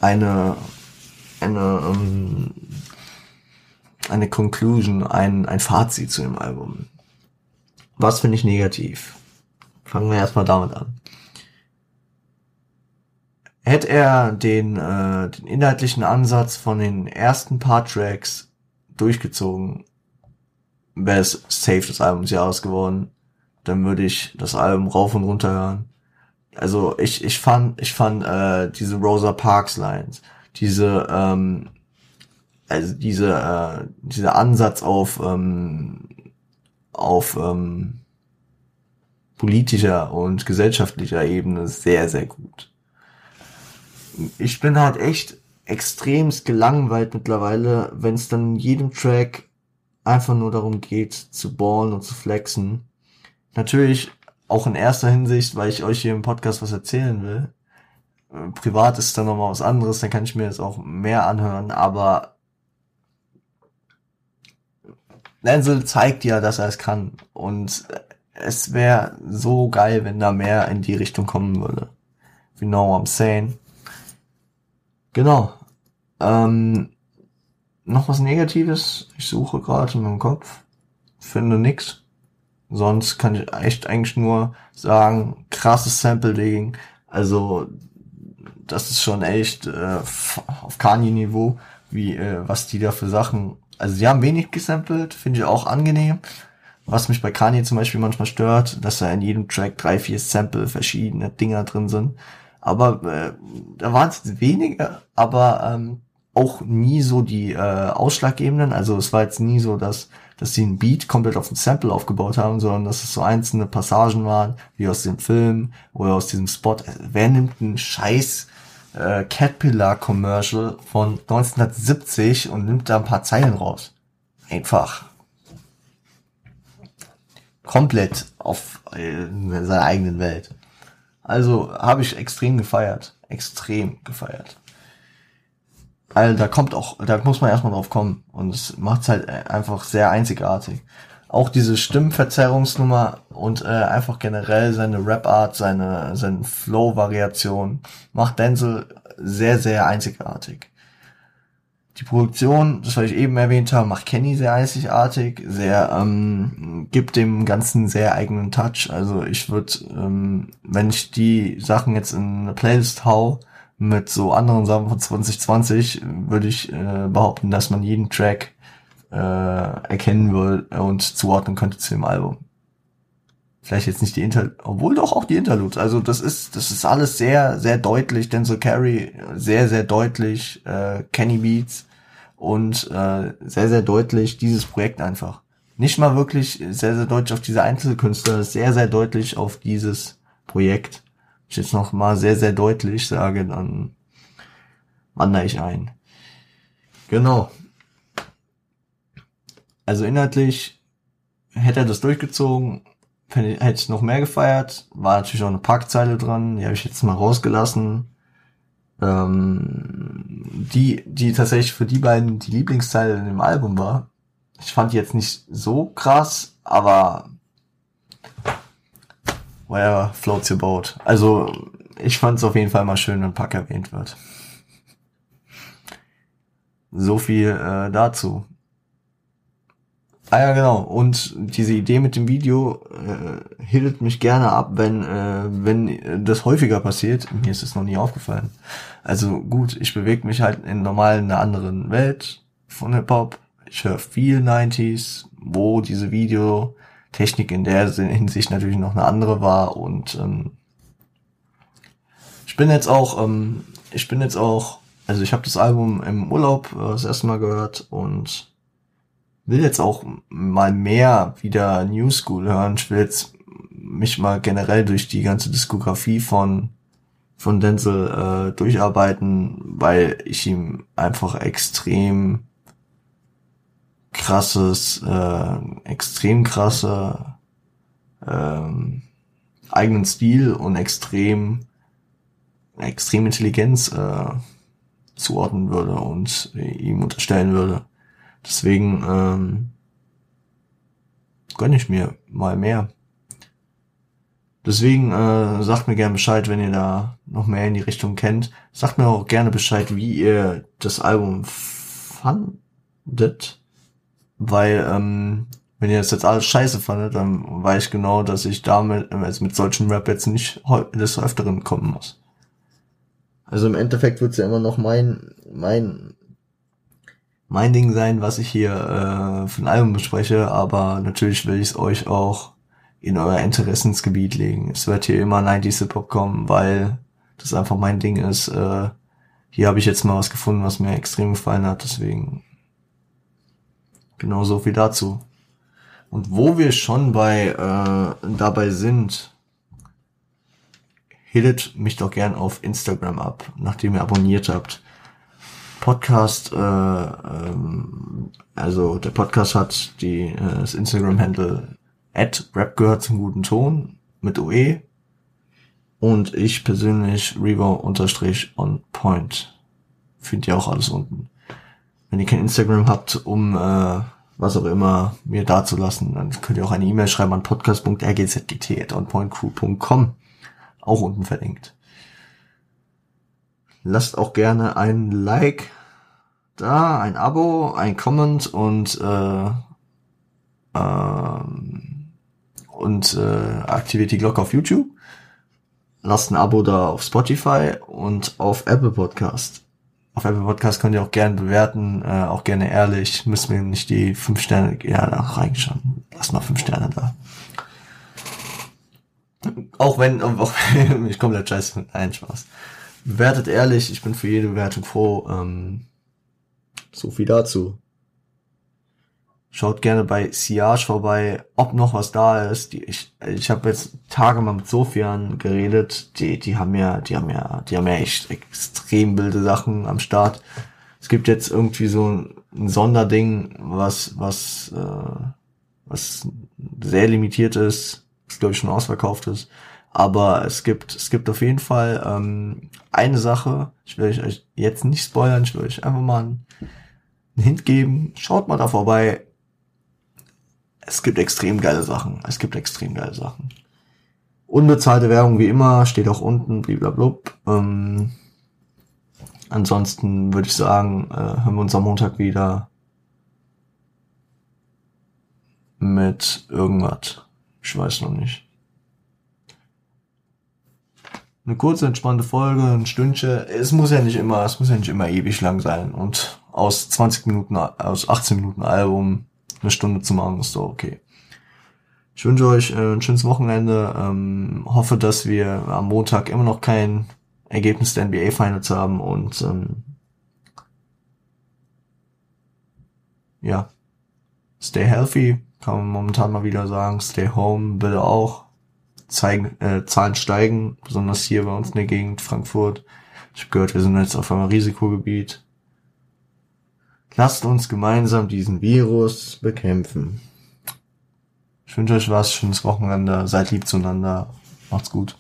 eine eine um, eine Conclusion, ein ein Fazit zu dem Album. Was finde ich negativ? Fangen wir erstmal damit an. Hätte er den, äh, den inhaltlichen Ansatz von den ersten paar Tracks durchgezogen, wäre es safe des Jahres geworden. Dann würde ich das Album rauf und runter hören also ich, ich fand, ich fand äh, diese Rosa Parks Lines, diese, ähm, also diese, äh, dieser Ansatz auf, ähm, auf ähm, politischer und gesellschaftlicher Ebene sehr, sehr gut. Ich bin halt echt extremst gelangweilt mittlerweile, wenn es dann in jedem Track einfach nur darum geht, zu ballen und zu flexen. Natürlich auch in erster Hinsicht, weil ich euch hier im Podcast was erzählen will. Äh, privat ist dann nochmal was anderes, dann kann ich mir das auch mehr anhören, aber Denzel zeigt ja, dass er es kann. Und es wäre so geil, wenn da mehr in die Richtung kommen würde. You know what I'm saying? Genau. Ähm, noch was Negatives? Ich suche gerade in meinem Kopf. Finde nix. Sonst kann ich echt eigentlich nur sagen, krasses Sample-Digging. Also, das ist schon echt äh, auf Kanye-Niveau, wie äh, was die da für Sachen also sie haben wenig gesampelt, finde ich auch angenehm. Was mich bei Kanye zum Beispiel manchmal stört, dass da in jedem Track drei, vier Sample verschiedene Dinger drin sind. Aber äh, da waren es wenige, aber ähm, auch nie so die äh, ausschlaggebenden. Also es war jetzt nie so, dass dass sie einen Beat komplett auf dem Sample aufgebaut haben, sondern dass es so einzelne Passagen waren, wie aus dem Film oder aus diesem Spot. Wer nimmt einen Scheiß äh, Caterpillar Commercial von 1970 und nimmt da ein paar Zeilen raus. Einfach komplett auf äh, seiner eigenen Welt. Also habe ich extrem gefeiert, extrem gefeiert. Weil da kommt auch, da muss man erstmal drauf kommen und es macht halt einfach sehr einzigartig auch diese Stimmverzerrungsnummer und äh, einfach generell seine Rap-Art, seine, seine Flow-Variation macht Denzel sehr, sehr einzigartig. Die Produktion, das was ich eben erwähnt habe, macht Kenny sehr einzigartig, sehr, ähm, gibt dem Ganzen sehr eigenen Touch. Also ich würde, ähm, wenn ich die Sachen jetzt in eine Playlist hau, mit so anderen Sachen von 2020, würde ich äh, behaupten, dass man jeden Track äh, erkennen will und zuordnen könnte zu dem Album. Vielleicht jetzt nicht die Inter, obwohl doch auch die Interludes. Also das ist, das ist alles sehr, sehr deutlich. Denzel Carey sehr, sehr deutlich. Äh, Kenny Beats und äh, sehr, sehr deutlich dieses Projekt einfach. Nicht mal wirklich sehr, sehr deutlich auf diese Einzelkünstler, sehr, sehr deutlich auf dieses Projekt. Ich jetzt noch mal sehr, sehr deutlich sage, dann wandere ich ein. Genau also inhaltlich hätte er das durchgezogen, hätte ich noch mehr gefeiert. War natürlich auch eine Packzeile dran, die habe ich jetzt mal rausgelassen. Ähm, die, die tatsächlich für die beiden die Lieblingsteile in dem Album war. Ich fand die jetzt nicht so krass, aber whatever floats your boat. Also ich fand es auf jeden Fall mal schön, wenn Pack erwähnt wird. So viel äh, dazu. Ah ja, genau. Und diese Idee mit dem Video äh, hilft mich gerne ab, wenn, äh, wenn das häufiger passiert. Mir ist es noch nie aufgefallen. Also gut, ich bewege mich halt in normal in einer anderen Welt von Hip-Hop. Ich höre viel 90s, wo diese Videotechnik in der Hinsicht natürlich noch eine andere war. Und ähm, ich bin jetzt auch, ähm, ich bin jetzt auch, also ich habe das Album im Urlaub äh, das erste Mal gehört und will jetzt auch mal mehr wieder New School hören. Ich will jetzt mich mal generell durch die ganze Diskografie von von Denzel äh, durcharbeiten, weil ich ihm einfach extrem krasses, äh, extrem krasse ähm, eigenen Stil und extrem extrem Intelligenz äh, zuordnen würde und ihm unterstellen würde. Deswegen ähm, gönne ich mir mal mehr. Deswegen äh, sagt mir gerne Bescheid, wenn ihr da noch mehr in die Richtung kennt. Sagt mir auch gerne Bescheid, wie ihr das Album fandet. Weil, ähm, wenn ihr das jetzt alles scheiße fandet, dann weiß ich genau, dass ich damit, also mit solchen Rap jetzt nicht des Öfteren kommen muss. Also im Endeffekt wird's ja immer noch mein, mein mein Ding sein, was ich hier äh, für ein Album bespreche, aber natürlich will ich es euch auch in euer Interessensgebiet legen. Es wird hier immer 90s Hip-Hop kommen, weil das einfach mein Ding ist. Äh, hier habe ich jetzt mal was gefunden, was mir extrem gefallen hat, deswegen genau so viel dazu. Und wo wir schon bei äh, dabei sind, hittet mich doch gern auf Instagram ab, nachdem ihr abonniert habt. Podcast, äh, ähm, also der Podcast hat die äh, das Instagram-Handle at Rap gehört zum guten Ton. mit OE. Und ich persönlich Revo unterstrich on point. Findet ihr auch alles unten. Wenn ihr kein Instagram habt, um äh, was auch immer mir dazulassen, dann könnt ihr auch eine E-Mail schreiben an podcast.rgzgt.onpointcrew.com. Auch unten verlinkt. Lasst auch gerne ein Like da, ein Abo, ein Comment und äh, ähm, und äh, aktiviert die Glocke auf YouTube. Lasst ein Abo da auf Spotify und auf Apple Podcast. Auf Apple Podcast könnt ihr auch gerne bewerten, äh, auch gerne ehrlich. Müssen wir nicht die fünf Sterne, ja, da reinschauen. Lasst mal fünf Sterne da. Auch wenn, auch, [laughs] ich komplett scheiße, ein Spaß. Bewertet ehrlich, ich bin für jede Bewertung froh. Ähm, so viel dazu. Schaut gerne bei Siage vorbei, ob noch was da ist. Die, ich ich habe jetzt Tage mal mit Sofian geredet. Die, die haben ja, die haben ja, die haben ja echt extrem wilde Sachen am Start. Es gibt jetzt irgendwie so ein, Sonderding, was, was, äh, was sehr limitiert ist, was glaube ich schon ausverkauft ist. Aber es gibt, es gibt auf jeden Fall ähm, eine Sache. Ich will euch jetzt nicht spoilern. Ich will euch einfach mal einen Hint geben. Schaut mal da vorbei es gibt extrem geile Sachen. Es gibt extrem geile Sachen. Unbezahlte Werbung wie immer, steht auch unten, blablabla. Ähm, ansonsten würde ich sagen, äh, hören wir uns am Montag wieder mit irgendwas. Ich weiß noch nicht. Eine kurze, entspannte Folge, ein Stündchen. Es muss ja nicht immer, es muss ja nicht immer ewig lang sein. Und aus 20 Minuten, aus 18 Minuten Album eine Stunde zu machen, ist doch okay. Ich wünsche euch äh, ein schönes Wochenende. Ähm, hoffe, dass wir am Montag immer noch kein Ergebnis der NBA Finals haben und ähm, ja, stay healthy, kann man momentan mal wieder sagen. Stay home, bitte auch. Zeigen, äh, Zahlen steigen, besonders hier bei uns in der Gegend, Frankfurt. Ich habe gehört, wir sind jetzt auf einem Risikogebiet. Lasst uns gemeinsam diesen Virus bekämpfen. Ich wünsche euch was, schönes Wochenende, seid lieb zueinander, macht's gut.